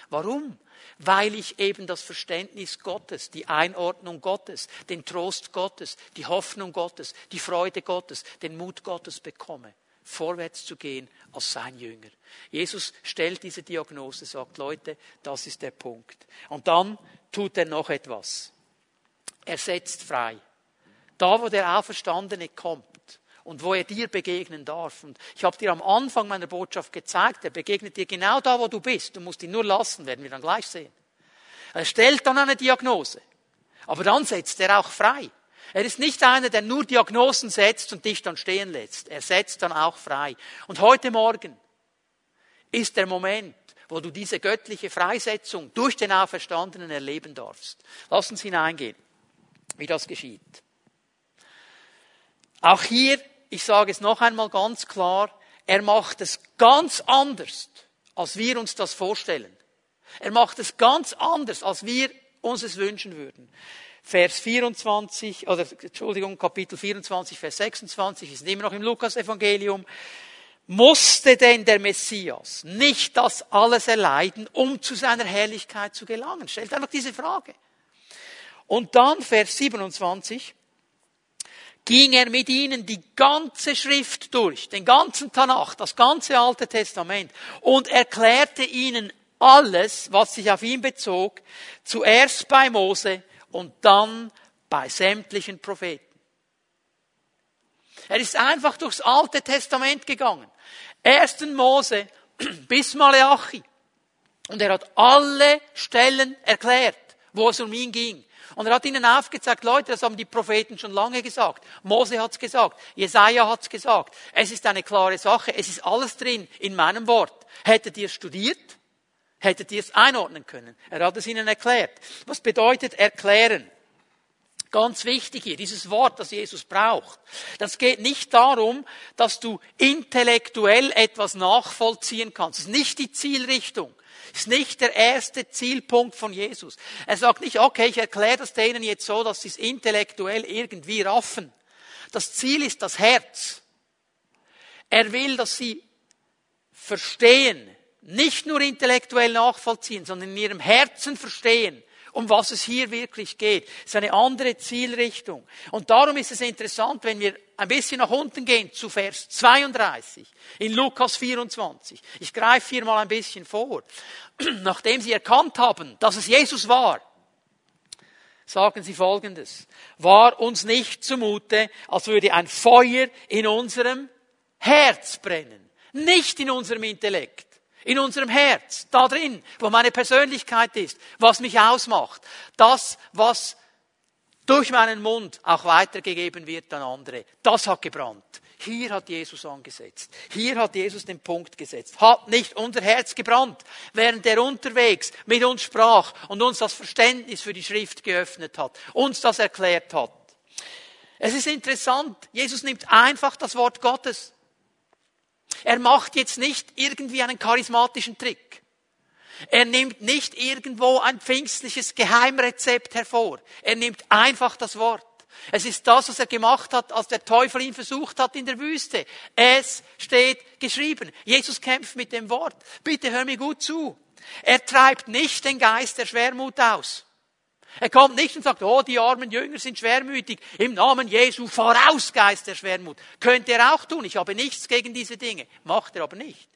[SPEAKER 1] Warum? Weil ich eben das Verständnis Gottes, die Einordnung Gottes, den Trost Gottes, die Hoffnung Gottes, die Freude Gottes, den Mut Gottes bekomme, vorwärts zu gehen als sein Jünger. Jesus stellt diese Diagnose, sagt, Leute, das ist der Punkt. Und dann tut er noch etwas. Er setzt frei. Da, wo der Auferstandene kommt und wo er dir begegnen darf. Und ich habe dir am Anfang meiner Botschaft gezeigt, er begegnet dir genau da, wo du bist. Du musst ihn nur lassen, werden wir dann gleich sehen. Er stellt dann eine Diagnose. Aber dann setzt er auch frei. Er ist nicht einer, der nur Diagnosen setzt und dich dann stehen lässt. Er setzt dann auch frei. Und heute Morgen ist der Moment, wo du diese göttliche Freisetzung durch den Auferstandenen erleben darfst. Lass uns hineingehen, wie das geschieht. Auch hier, ich sage es noch einmal ganz klar, er macht es ganz anders, als wir uns das vorstellen. Er macht es ganz anders, als wir uns es wünschen würden. Vers 24, oder Entschuldigung, Kapitel 24, Vers 26, ist immer noch im Lukas-Evangelium. Musste denn der Messias nicht das alles erleiden, um zu seiner Herrlichkeit zu gelangen? Stellt einfach diese Frage. Und dann Vers 27 ging er mit ihnen die ganze Schrift durch, den ganzen Tanach, das ganze Alte Testament und erklärte ihnen alles, was sich auf ihn bezog, zuerst bei Mose und dann bei sämtlichen Propheten. Er ist einfach durchs Alte Testament gegangen. Ersten Mose bis Maleachi. Und er hat alle Stellen erklärt, wo es um ihn ging. Und er hat ihnen aufgezeigt, Leute, das haben die Propheten schon lange gesagt. Mose hat's gesagt. Jesaja hat's gesagt. Es ist eine klare Sache. Es ist alles drin in meinem Wort. Hättet ihr studiert? Hättet ihr es einordnen können? Er hat es ihnen erklärt. Was bedeutet erklären? Ganz wichtig hier, dieses Wort, das Jesus braucht. Das geht nicht darum, dass du intellektuell etwas nachvollziehen kannst. Das ist nicht die Zielrichtung ist nicht der erste Zielpunkt von Jesus. Er sagt nicht, okay, ich erkläre das denen jetzt so, dass sie es intellektuell irgendwie raffen. Das Ziel ist das Herz. Er will, dass sie verstehen, nicht nur intellektuell nachvollziehen, sondern in ihrem Herzen verstehen, um was es hier wirklich geht. Es ist eine andere Zielrichtung. Und darum ist es interessant, wenn wir ein bisschen nach unten gehen zu Vers 32 in Lukas 24. Ich greife hier mal ein bisschen vor. Nachdem sie erkannt haben, dass es Jesus war, sagen sie Folgendes. War uns nicht zumute, als würde ein Feuer in unserem Herz brennen, nicht in unserem Intellekt in unserem Herz, da drin, wo meine Persönlichkeit ist, was mich ausmacht, das, was durch meinen Mund auch weitergegeben wird an andere, das hat gebrannt. Hier hat Jesus angesetzt. Hier hat Jesus den Punkt gesetzt. Hat nicht unser Herz gebrannt, während er unterwegs mit uns sprach und uns das Verständnis für die Schrift geöffnet hat, uns das erklärt hat. Es ist interessant, Jesus nimmt einfach das Wort Gottes er macht jetzt nicht irgendwie einen charismatischen Trick. Er nimmt nicht irgendwo ein pfingstliches Geheimrezept hervor. Er nimmt einfach das Wort. Es ist das, was er gemacht hat, als der Teufel ihn versucht hat in der Wüste. Es steht geschrieben. Jesus kämpft mit dem Wort. Bitte hör mir gut zu. Er treibt nicht den Geist der Schwermut aus. Er kommt nicht und sagt, oh, die armen Jünger sind schwermütig. Im Namen Jesu voraus, Geist der Schwermut. Könnte er auch tun. Ich habe nichts gegen diese Dinge. Macht er aber nicht.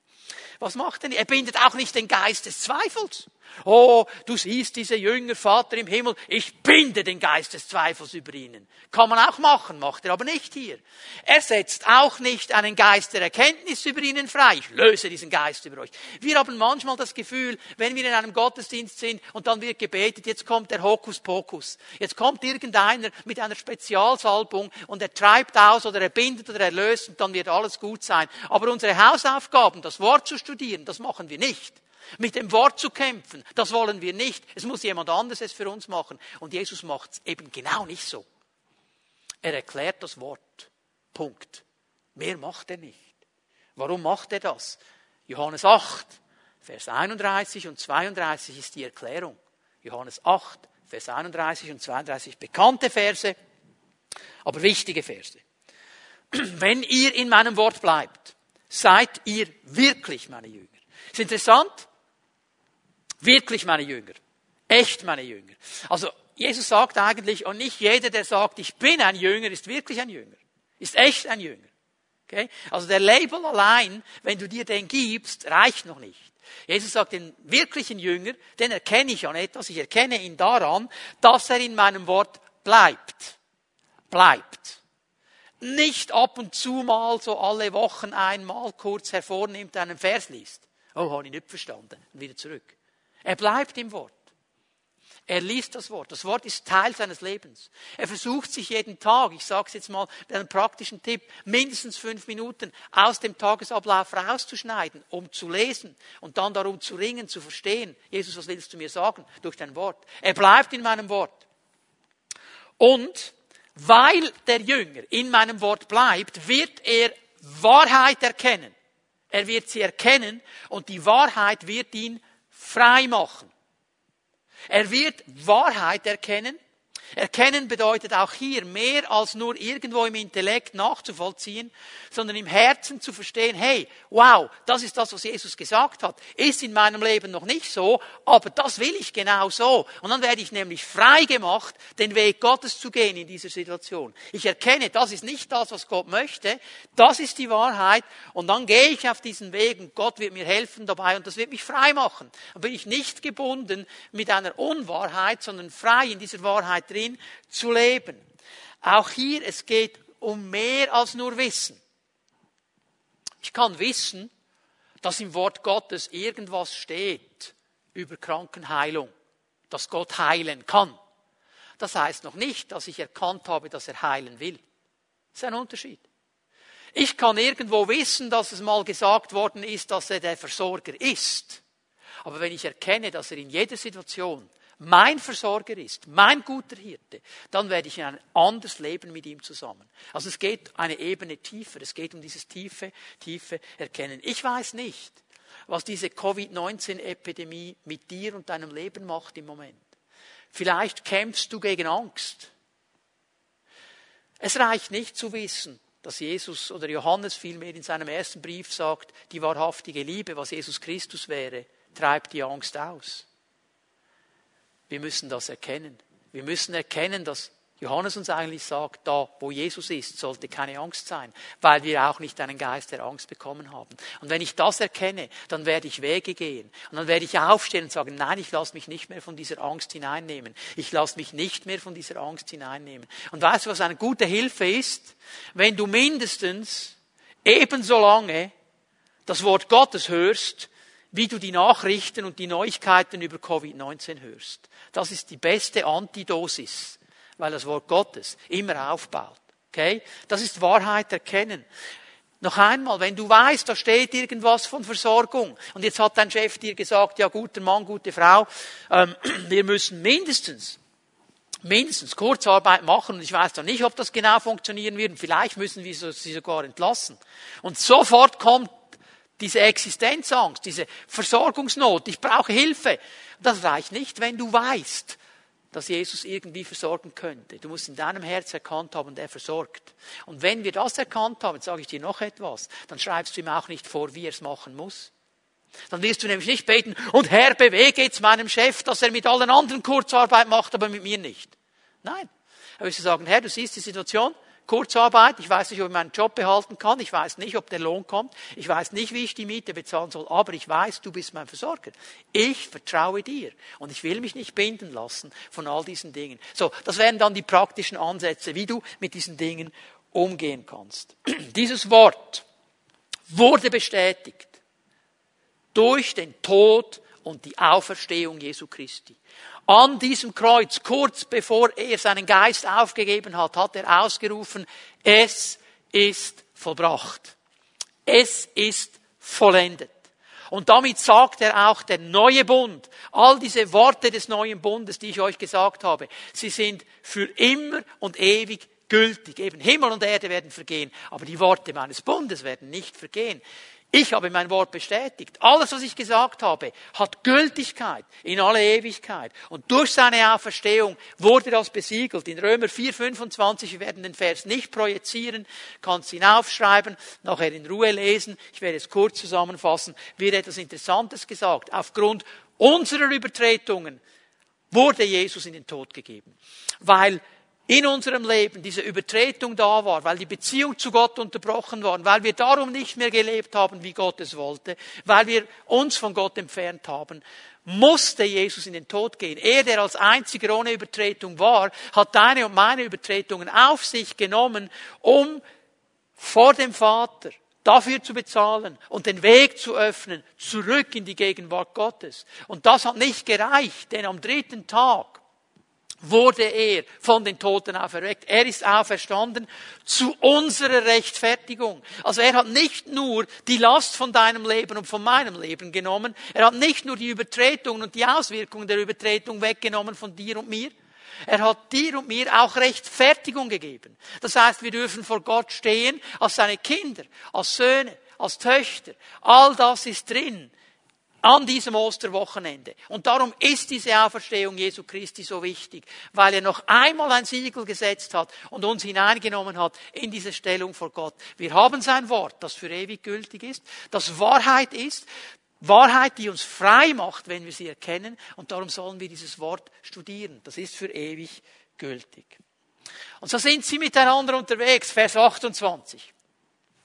[SPEAKER 1] Was macht er? Er bindet auch nicht den Geist des Zweifels. Oh, du siehst diese Jünger, Vater im Himmel, ich binde den Geist des Zweifels über ihnen. Kann man auch machen, macht er aber nicht hier. Er setzt auch nicht einen Geist der Erkenntnis über ihnen frei. Ich löse diesen Geist über euch. Wir haben manchmal das Gefühl, wenn wir in einem Gottesdienst sind und dann wird gebetet, jetzt kommt der Hokuspokus. Jetzt kommt irgendeiner mit einer Spezialsalbung und er treibt aus oder er bindet oder er löst und dann wird alles gut sein. Aber unsere Hausaufgaben, das Wort zu studieren, das machen wir nicht mit dem Wort zu kämpfen. Das wollen wir nicht. Es muss jemand anderes es für uns machen. Und Jesus macht es eben genau nicht so. Er erklärt das Wort. Punkt. Mehr macht er nicht. Warum macht er das? Johannes 8, Vers 31 und 32 ist die Erklärung. Johannes 8, Vers 31 und 32 bekannte Verse, aber wichtige Verse. Wenn ihr in meinem Wort bleibt, seid ihr wirklich meine Jünger. Ist interessant, Wirklich meine Jünger. Echt meine Jünger. Also Jesus sagt eigentlich, und nicht jeder, der sagt, ich bin ein Jünger, ist wirklich ein Jünger. Ist echt ein Jünger. Okay? Also der Label allein, wenn du dir den gibst, reicht noch nicht. Jesus sagt, den wirklichen Jünger, den erkenne ich an etwas. Ich erkenne ihn daran, dass er in meinem Wort bleibt. Bleibt. Nicht ab und zu mal so alle Wochen einmal kurz hervornimmt, einen Vers liest. Oh, habe ich nicht verstanden. Und wieder zurück. Er bleibt im Wort. Er liest das Wort. Das Wort ist Teil seines Lebens. Er versucht sich jeden Tag, ich sage es jetzt mal mit einem praktischen Tipp, mindestens fünf Minuten aus dem Tagesablauf rauszuschneiden, um zu lesen und dann darum zu ringen, zu verstehen. Jesus, was willst du mir sagen? Durch dein Wort. Er bleibt in meinem Wort. Und weil der Jünger in meinem Wort bleibt, wird er Wahrheit erkennen. Er wird sie erkennen und die Wahrheit wird ihn frei machen. Er wird Wahrheit erkennen Erkennen bedeutet auch hier mehr als nur irgendwo im Intellekt nachzuvollziehen, sondern im Herzen zu verstehen, hey, wow, das ist das, was Jesus gesagt hat. Ist in meinem Leben noch nicht so, aber das will ich genau so. Und dann werde ich nämlich frei gemacht, den Weg Gottes zu gehen in dieser Situation. Ich erkenne, das ist nicht das, was Gott möchte, das ist die Wahrheit und dann gehe ich auf diesen Weg und Gott wird mir helfen dabei und das wird mich frei machen. Dann bin ich nicht gebunden mit einer Unwahrheit, sondern frei in dieser Wahrheit drin zu leben. Auch hier, es geht um mehr als nur Wissen. Ich kann wissen, dass im Wort Gottes irgendwas steht über Krankenheilung, dass Gott heilen kann. Das heißt noch nicht, dass ich erkannt habe, dass er heilen will. Das ist ein Unterschied. Ich kann irgendwo wissen, dass es mal gesagt worden ist, dass er der Versorger ist. Aber wenn ich erkenne, dass er in jeder Situation mein Versorger ist, mein guter Hirte, dann werde ich in ein anderes Leben mit ihm zusammen. Also es geht eine Ebene tiefer, es geht um dieses tiefe, tiefe Erkennen. Ich weiß nicht, was diese Covid-19-Epidemie mit dir und deinem Leben macht im Moment. Vielleicht kämpfst du gegen Angst. Es reicht nicht zu wissen, dass Jesus oder Johannes vielmehr in seinem ersten Brief sagt, die wahrhaftige Liebe, was Jesus Christus wäre, treibt die Angst aus. Wir müssen das erkennen. Wir müssen erkennen, dass Johannes uns eigentlich sagt, da wo Jesus ist, sollte keine Angst sein, weil wir auch nicht einen Geist der Angst bekommen haben. Und wenn ich das erkenne, dann werde ich Wege gehen. Und dann werde ich aufstehen und sagen, nein, ich lasse mich nicht mehr von dieser Angst hineinnehmen. Ich lasse mich nicht mehr von dieser Angst hineinnehmen. Und weißt du, was eine gute Hilfe ist? Wenn du mindestens ebenso lange das Wort Gottes hörst, wie du die Nachrichten und die Neuigkeiten über Covid-19 hörst. Das ist die beste Antidosis, weil das Wort Gottes immer aufbaut. Okay? Das ist Wahrheit erkennen. Noch einmal, wenn du weißt, da steht irgendwas von Versorgung und jetzt hat dein Chef dir gesagt, ja guter Mann, gute Frau, ähm, wir müssen mindestens mindestens Kurzarbeit machen und ich weiß noch nicht, ob das genau funktionieren wird. Vielleicht müssen wir sie sogar entlassen. Und sofort kommt diese Existenzangst, diese Versorgungsnot, ich brauche Hilfe. Das reicht nicht, wenn du weißt, dass Jesus irgendwie versorgen könnte. Du musst in deinem Herz erkannt haben, der versorgt. Und wenn wir das erkannt haben, sage ich dir noch etwas, dann schreibst du ihm auch nicht vor, wie er es machen muss. Dann wirst du nämlich nicht beten, und Herr, bewege jetzt meinem Chef, dass er mit allen anderen Kurzarbeit macht, aber mit mir nicht. Nein. Er wirst du sagen, Herr, du siehst die Situation, Kurzarbeit, ich weiß nicht, ob ich meinen Job behalten kann, ich weiß nicht, ob der Lohn kommt, ich weiß nicht, wie ich die Miete bezahlen soll, aber ich weiß, du bist mein Versorger. Ich vertraue dir und ich will mich nicht binden lassen von all diesen Dingen. So, das wären dann die praktischen Ansätze, wie du mit diesen Dingen umgehen kannst. Dieses Wort wurde bestätigt durch den Tod und die Auferstehung Jesu Christi. An diesem Kreuz, kurz bevor er seinen Geist aufgegeben hat, hat er ausgerufen, es ist vollbracht. Es ist vollendet. Und damit sagt er auch, der neue Bund, all diese Worte des neuen Bundes, die ich euch gesagt habe, sie sind für immer und ewig gültig. Eben Himmel und Erde werden vergehen, aber die Worte meines Bundes werden nicht vergehen. Ich habe mein Wort bestätigt. Alles, was ich gesagt habe, hat Gültigkeit in alle Ewigkeit. Und durch seine Auferstehung wurde das besiegelt. In Römer 4, 25, wir werden den Vers nicht projizieren, kannst ihn aufschreiben, nachher in Ruhe lesen. Ich werde es kurz zusammenfassen. Wird etwas Interessantes gesagt. Aufgrund unserer Übertretungen wurde Jesus in den Tod gegeben. Weil in unserem Leben diese Übertretung da war, weil die Beziehung zu Gott unterbrochen war, weil wir darum nicht mehr gelebt haben, wie Gott es wollte, weil wir uns von Gott entfernt haben, musste Jesus in den Tod gehen. Er, der als einziger ohne Übertretung war, hat deine und meine Übertretungen auf sich genommen, um vor dem Vater dafür zu bezahlen und den Weg zu öffnen, zurück in die Gegenwart Gottes. Und das hat nicht gereicht, denn am dritten Tag wurde er von den Toten auferweckt. Er ist auferstanden zu unserer Rechtfertigung. Also er hat nicht nur die Last von deinem Leben und von meinem Leben genommen, er hat nicht nur die Übertretungen und die Auswirkungen der Übertretung weggenommen von dir und mir, er hat dir und mir auch Rechtfertigung gegeben. Das heißt, wir dürfen vor Gott stehen als seine Kinder, als Söhne, als Töchter. All das ist drin an diesem Osterwochenende. Und darum ist diese Auferstehung Jesu Christi so wichtig, weil er noch einmal ein Siegel gesetzt hat und uns hineingenommen hat in diese Stellung vor Gott. Wir haben sein Wort, das für ewig gültig ist, das Wahrheit ist, Wahrheit, die uns frei macht, wenn wir sie erkennen. Und darum sollen wir dieses Wort studieren. Das ist für ewig gültig. Und so sind sie miteinander unterwegs, Vers 28.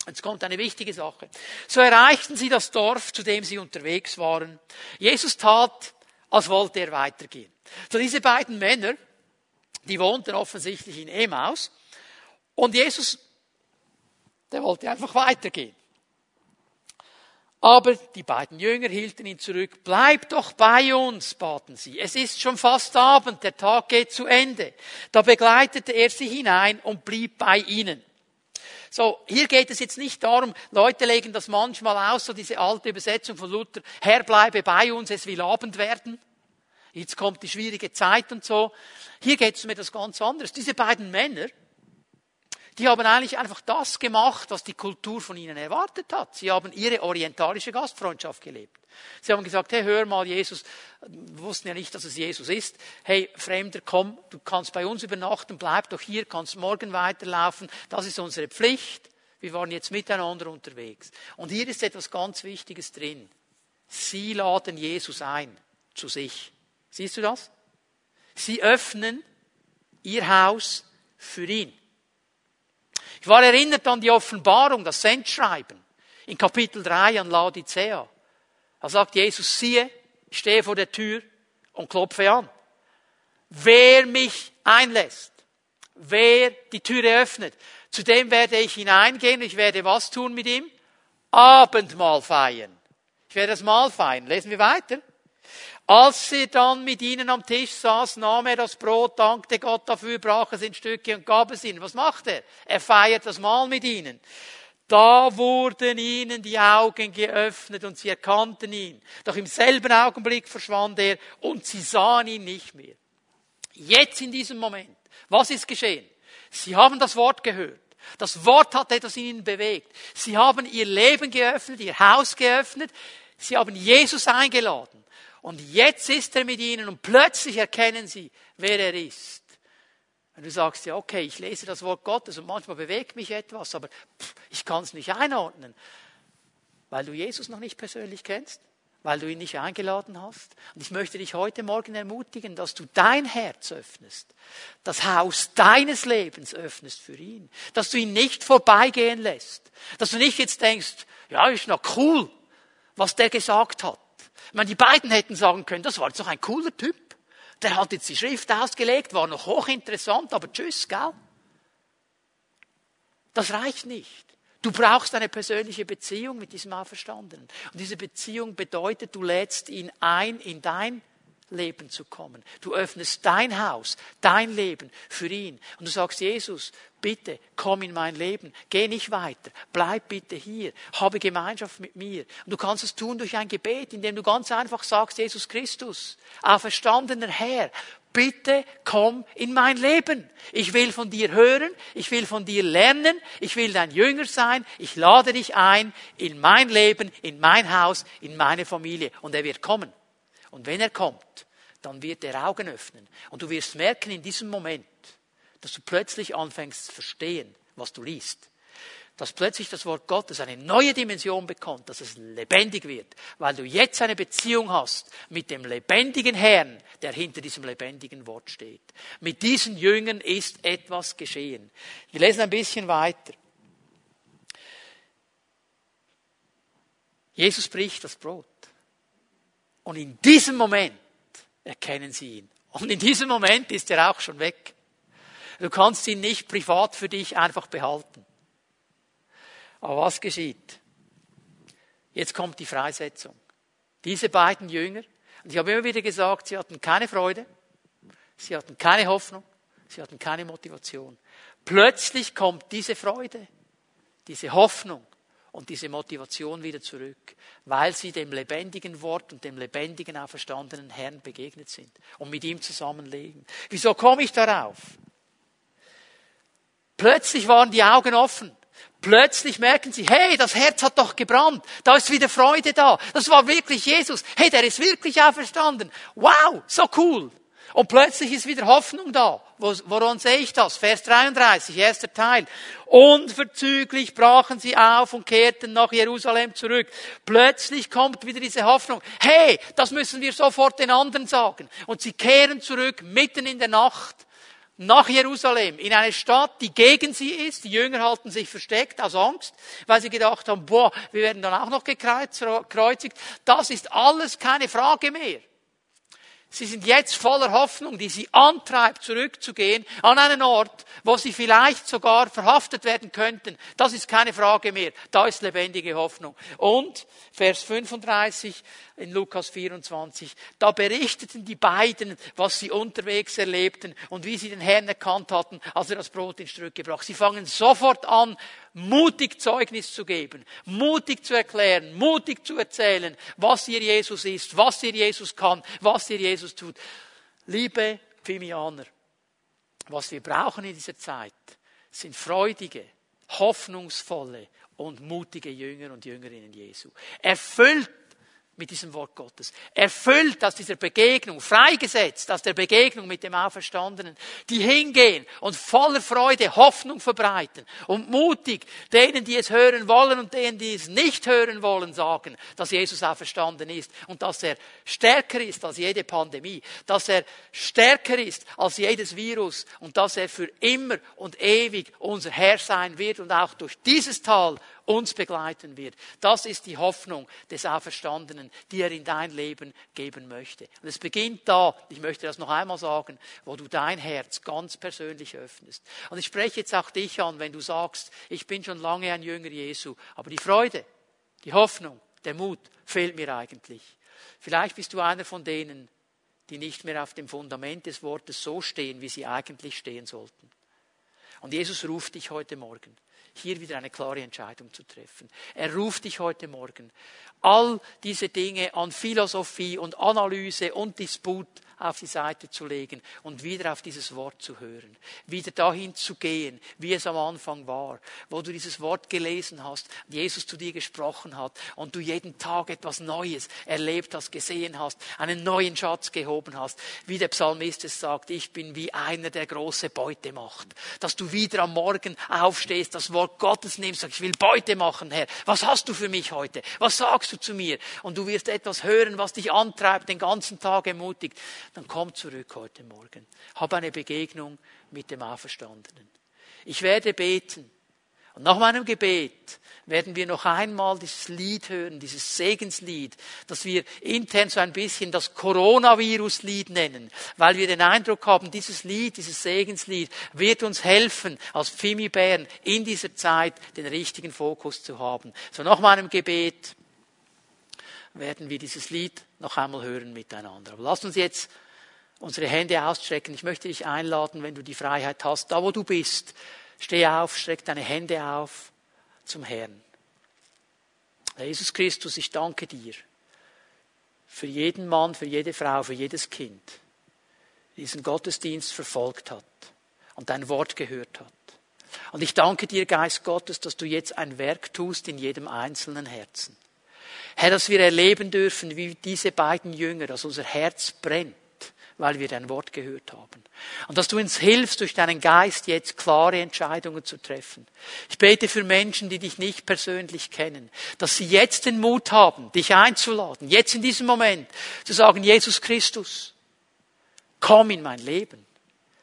[SPEAKER 1] Jetzt kommt eine wichtige Sache. So erreichten sie das Dorf, zu dem sie unterwegs waren. Jesus tat, als wollte er weitergehen. So diese beiden Männer, die wohnten offensichtlich in Emaus. Und Jesus, der wollte einfach weitergehen. Aber die beiden Jünger hielten ihn zurück. Bleib doch bei uns, baten sie. Es ist schon fast Abend, der Tag geht zu Ende. Da begleitete er sie hinein und blieb bei ihnen. So, hier geht es jetzt nicht darum, Leute legen das manchmal aus, so diese alte Übersetzung von Luther, Herr bleibe bei uns, es will Abend werden. Jetzt kommt die schwierige Zeit und so. Hier geht es um etwas ganz anderes. Diese beiden Männer, die haben eigentlich einfach das gemacht, was die Kultur von ihnen erwartet hat. Sie haben ihre orientalische Gastfreundschaft gelebt. Sie haben gesagt, hey, hör mal, Jesus, wir wussten ja nicht, dass es Jesus ist. Hey, Fremder, komm, du kannst bei uns übernachten, bleib doch hier, kannst morgen weiterlaufen. Das ist unsere Pflicht. Wir waren jetzt miteinander unterwegs. Und hier ist etwas ganz Wichtiges drin. Sie laden Jesus ein zu sich. Siehst du das? Sie öffnen ihr Haus für ihn. Ich war erinnert an die Offenbarung, das Sendschreiben in Kapitel 3 an Laodicea. Da sagt Jesus, siehe, ich stehe vor der Tür und klopfe an. Wer mich einlässt, wer die Türe öffnet, zu dem werde ich hineingehen, ich werde was tun mit ihm? Abendmahl feiern. Ich werde das Mahl feiern. Lesen wir weiter. Als er dann mit ihnen am Tisch saß, nahm er das Brot, dankte Gott dafür, brach es in Stücke und gab es ihnen. Was macht er? Er feiert das Mahl mit ihnen. Da wurden ihnen die Augen geöffnet und sie erkannten ihn. Doch im selben Augenblick verschwand er und sie sahen ihn nicht mehr. Jetzt in diesem Moment. Was ist geschehen? Sie haben das Wort gehört. Das Wort hat etwas in ihnen bewegt. Sie haben ihr Leben geöffnet, ihr Haus geöffnet. Sie haben Jesus eingeladen. Und jetzt ist er mit ihnen und plötzlich erkennen sie, wer er ist. Und du sagst ja, okay, ich lese das Wort Gottes und manchmal bewegt mich etwas, aber pff, ich kann es nicht einordnen, weil du Jesus noch nicht persönlich kennst, weil du ihn nicht eingeladen hast. Und ich möchte dich heute Morgen ermutigen, dass du dein Herz öffnest, das Haus deines Lebens öffnest für ihn, dass du ihn nicht vorbeigehen lässt, dass du nicht jetzt denkst, ja, ist noch cool, was der gesagt hat. Ich meine, die beiden hätten sagen können, das war jetzt doch ein cooler Typ. Der hat jetzt die Schrift ausgelegt, war noch hochinteressant, aber tschüss, gell? Das reicht nicht. Du brauchst eine persönliche Beziehung mit diesem Auferstandenen. Und diese Beziehung bedeutet, du lädst ihn ein in dein Leben zu kommen. Du öffnest dein Haus, dein Leben für ihn. Und du sagst, Jesus, bitte komm in mein Leben, geh nicht weiter, bleib bitte hier, habe Gemeinschaft mit mir. Und du kannst es tun durch ein Gebet, indem du ganz einfach sagst, Jesus Christus, auferstandener Herr, bitte komm in mein Leben. Ich will von dir hören, ich will von dir lernen, ich will dein Jünger sein, ich lade dich ein in mein Leben, in mein Haus, in meine Familie. Und er wird kommen. Und wenn er kommt, dann wird er Augen öffnen. Und du wirst merken in diesem Moment, dass du plötzlich anfängst zu verstehen, was du liest. Dass plötzlich das Wort Gottes eine neue Dimension bekommt, dass es lebendig wird, weil du jetzt eine Beziehung hast mit dem lebendigen Herrn, der hinter diesem lebendigen Wort steht. Mit diesen Jüngern ist etwas geschehen. Wir lesen ein bisschen weiter. Jesus bricht das Brot. Und in diesem Moment erkennen sie ihn. Und in diesem Moment ist er auch schon weg. Du kannst ihn nicht privat für dich einfach behalten. Aber was geschieht? Jetzt kommt die Freisetzung. Diese beiden Jünger, und ich habe immer wieder gesagt, sie hatten keine Freude, sie hatten keine Hoffnung, sie hatten keine Motivation. Plötzlich kommt diese Freude, diese Hoffnung, und diese Motivation wieder zurück, weil sie dem lebendigen Wort und dem lebendigen, auferstandenen Herrn begegnet sind und mit ihm zusammenlegen. Wieso komme ich darauf? Plötzlich waren die Augen offen. Plötzlich merken sie, hey, das Herz hat doch gebrannt. Da ist wieder Freude da. Das war wirklich Jesus. Hey, der ist wirklich auferstanden. Wow, so cool. Und plötzlich ist wieder Hoffnung da. Woran sehe ich das? Vers 33, erster Teil. Unverzüglich brachen sie auf und kehrten nach Jerusalem zurück. Plötzlich kommt wieder diese Hoffnung. Hey, das müssen wir sofort den anderen sagen. Und sie kehren zurück mitten in der Nacht nach Jerusalem, in eine Stadt, die gegen sie ist. Die Jünger halten sich versteckt aus Angst, weil sie gedacht haben, boah, wir werden dann auch noch gekreuzigt. Das ist alles keine Frage mehr. Sie sind jetzt voller Hoffnung, die sie antreibt, zurückzugehen an einen Ort, wo sie vielleicht sogar verhaftet werden könnten. Das ist keine Frage mehr. Da ist lebendige Hoffnung. Und Vers 35 in Lukas 24, da berichteten die beiden, was sie unterwegs erlebten und wie sie den Herrn erkannt hatten, als er das Brot ins Stück gebracht. Sie fangen sofort an, mutig Zeugnis zu geben, mutig zu erklären, mutig zu erzählen, was ihr Jesus ist, was ihr Jesus kann, was ihr Jesus tut. Liebe Pfimianer, was wir brauchen in dieser Zeit, sind freudige, hoffnungsvolle und mutige Jünger und Jüngerinnen Jesu. Erfüllt mit diesem Wort Gottes. Erfüllt aus dieser Begegnung, freigesetzt aus der Begegnung mit dem Auferstandenen, die hingehen und voller Freude Hoffnung verbreiten und mutig denen, die es hören wollen und denen, die es nicht hören wollen, sagen, dass Jesus auferstanden ist und dass er stärker ist als jede Pandemie, dass er stärker ist als jedes Virus und dass er für immer und ewig unser Herr sein wird und auch durch dieses Tal uns begleiten wird. Das ist die Hoffnung des Auferstandenen, die er in dein Leben geben möchte. Und es beginnt da, ich möchte das noch einmal sagen, wo du dein Herz ganz persönlich öffnest. Und ich spreche jetzt auch dich an, wenn du sagst, ich bin schon lange ein Jünger Jesu, aber die Freude, die Hoffnung, der Mut fehlt mir eigentlich. Vielleicht bist du einer von denen, die nicht mehr auf dem Fundament des Wortes so stehen, wie sie eigentlich stehen sollten. Und Jesus ruft dich heute Morgen hier wieder eine klare Entscheidung zu treffen. Er ruft dich heute Morgen, all diese Dinge an Philosophie und Analyse und Disput auf die Seite zu legen und wieder auf dieses Wort zu hören, wieder dahin zu gehen, wie es am Anfang war, wo du dieses Wort gelesen hast, Jesus zu dir gesprochen hat und du jeden Tag etwas Neues erlebt hast, gesehen hast, einen neuen Schatz gehoben hast, wie der Psalmist es sagt, ich bin wie einer, der große Beute macht, dass du wieder am Morgen aufstehst, das Wort Gottes nimmst, sagst, ich will Beute machen, Herr, was hast du für mich heute? Was sagst du zu mir? Und du wirst etwas hören, was dich antreibt, den ganzen Tag ermutigt dann komm zurück heute Morgen. Hab eine Begegnung mit dem Auferstandenen. Ich werde beten. Und nach meinem Gebet werden wir noch einmal dieses Lied hören, dieses Segenslied, das wir intern so ein bisschen das Coronavirus-Lied nennen, weil wir den Eindruck haben, dieses Lied, dieses Segenslied wird uns helfen, als Pfimi-Bären in dieser Zeit den richtigen Fokus zu haben. So nach meinem Gebet werden wir dieses Lied noch einmal hören miteinander. Aber lasst uns jetzt unsere Hände ausstrecken. Ich möchte dich einladen, wenn du die Freiheit hast, da wo du bist, steh auf, streck deine Hände auf zum Herrn. Herr Jesus Christus, ich danke dir für jeden Mann, für jede Frau, für jedes Kind, diesen Gottesdienst verfolgt hat und dein Wort gehört hat. Und ich danke dir, Geist Gottes, dass du jetzt ein Werk tust in jedem einzelnen Herzen. Herr, dass wir erleben dürfen, wie diese beiden Jünger, dass unser Herz brennt, weil wir dein Wort gehört haben. Und dass du uns hilfst, durch deinen Geist jetzt klare Entscheidungen zu treffen. Ich bete für Menschen, die dich nicht persönlich kennen, dass sie jetzt den Mut haben, dich einzuladen, jetzt in diesem Moment zu sagen, Jesus Christus, komm in mein Leben,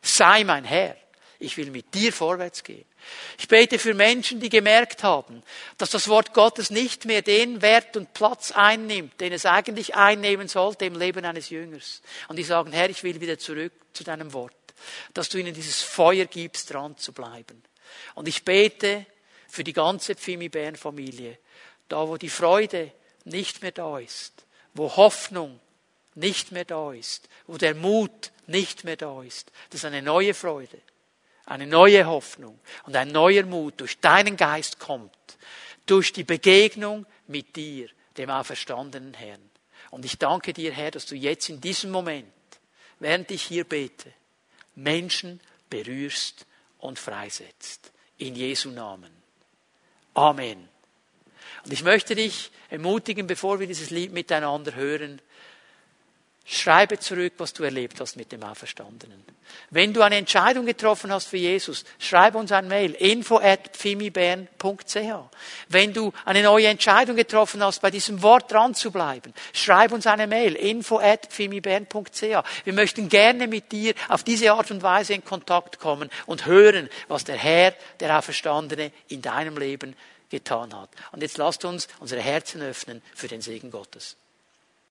[SPEAKER 1] sei mein Herr, ich will mit dir vorwärts gehen. Ich bete für Menschen, die gemerkt haben, dass das Wort Gottes nicht mehr den Wert und Platz einnimmt, den es eigentlich einnehmen sollte im Leben eines Jüngers. Und die sagen, Herr, ich will wieder zurück zu deinem Wort, dass du ihnen dieses Feuer gibst, dran zu bleiben. Und ich bete für die ganze Pfimi-Bären-Familie, da wo die Freude nicht mehr da ist, wo Hoffnung nicht mehr da ist, wo der Mut nicht mehr da ist, das ist eine neue Freude eine neue Hoffnung und ein neuer Mut durch deinen Geist kommt, durch die Begegnung mit dir, dem auferstandenen Herrn. Und ich danke dir, Herr, dass du jetzt in diesem Moment, während ich hier bete, Menschen berührst und freisetzt. In Jesu Namen. Amen. Und ich möchte dich ermutigen, bevor wir dieses Lied miteinander hören, Schreibe zurück, was du erlebt hast mit dem Auferstandenen. Wenn du eine Entscheidung getroffen hast für Jesus, schreibe uns ein Mail, info at Wenn du eine neue Entscheidung getroffen hast, bei diesem Wort dran zu bleiben, schreib uns eine Mail, info at Wir möchten gerne mit dir auf diese Art und Weise in Kontakt kommen und hören, was der Herr, der Auferstandene, in deinem Leben getan hat. Und jetzt lasst uns unsere Herzen öffnen für den Segen Gottes.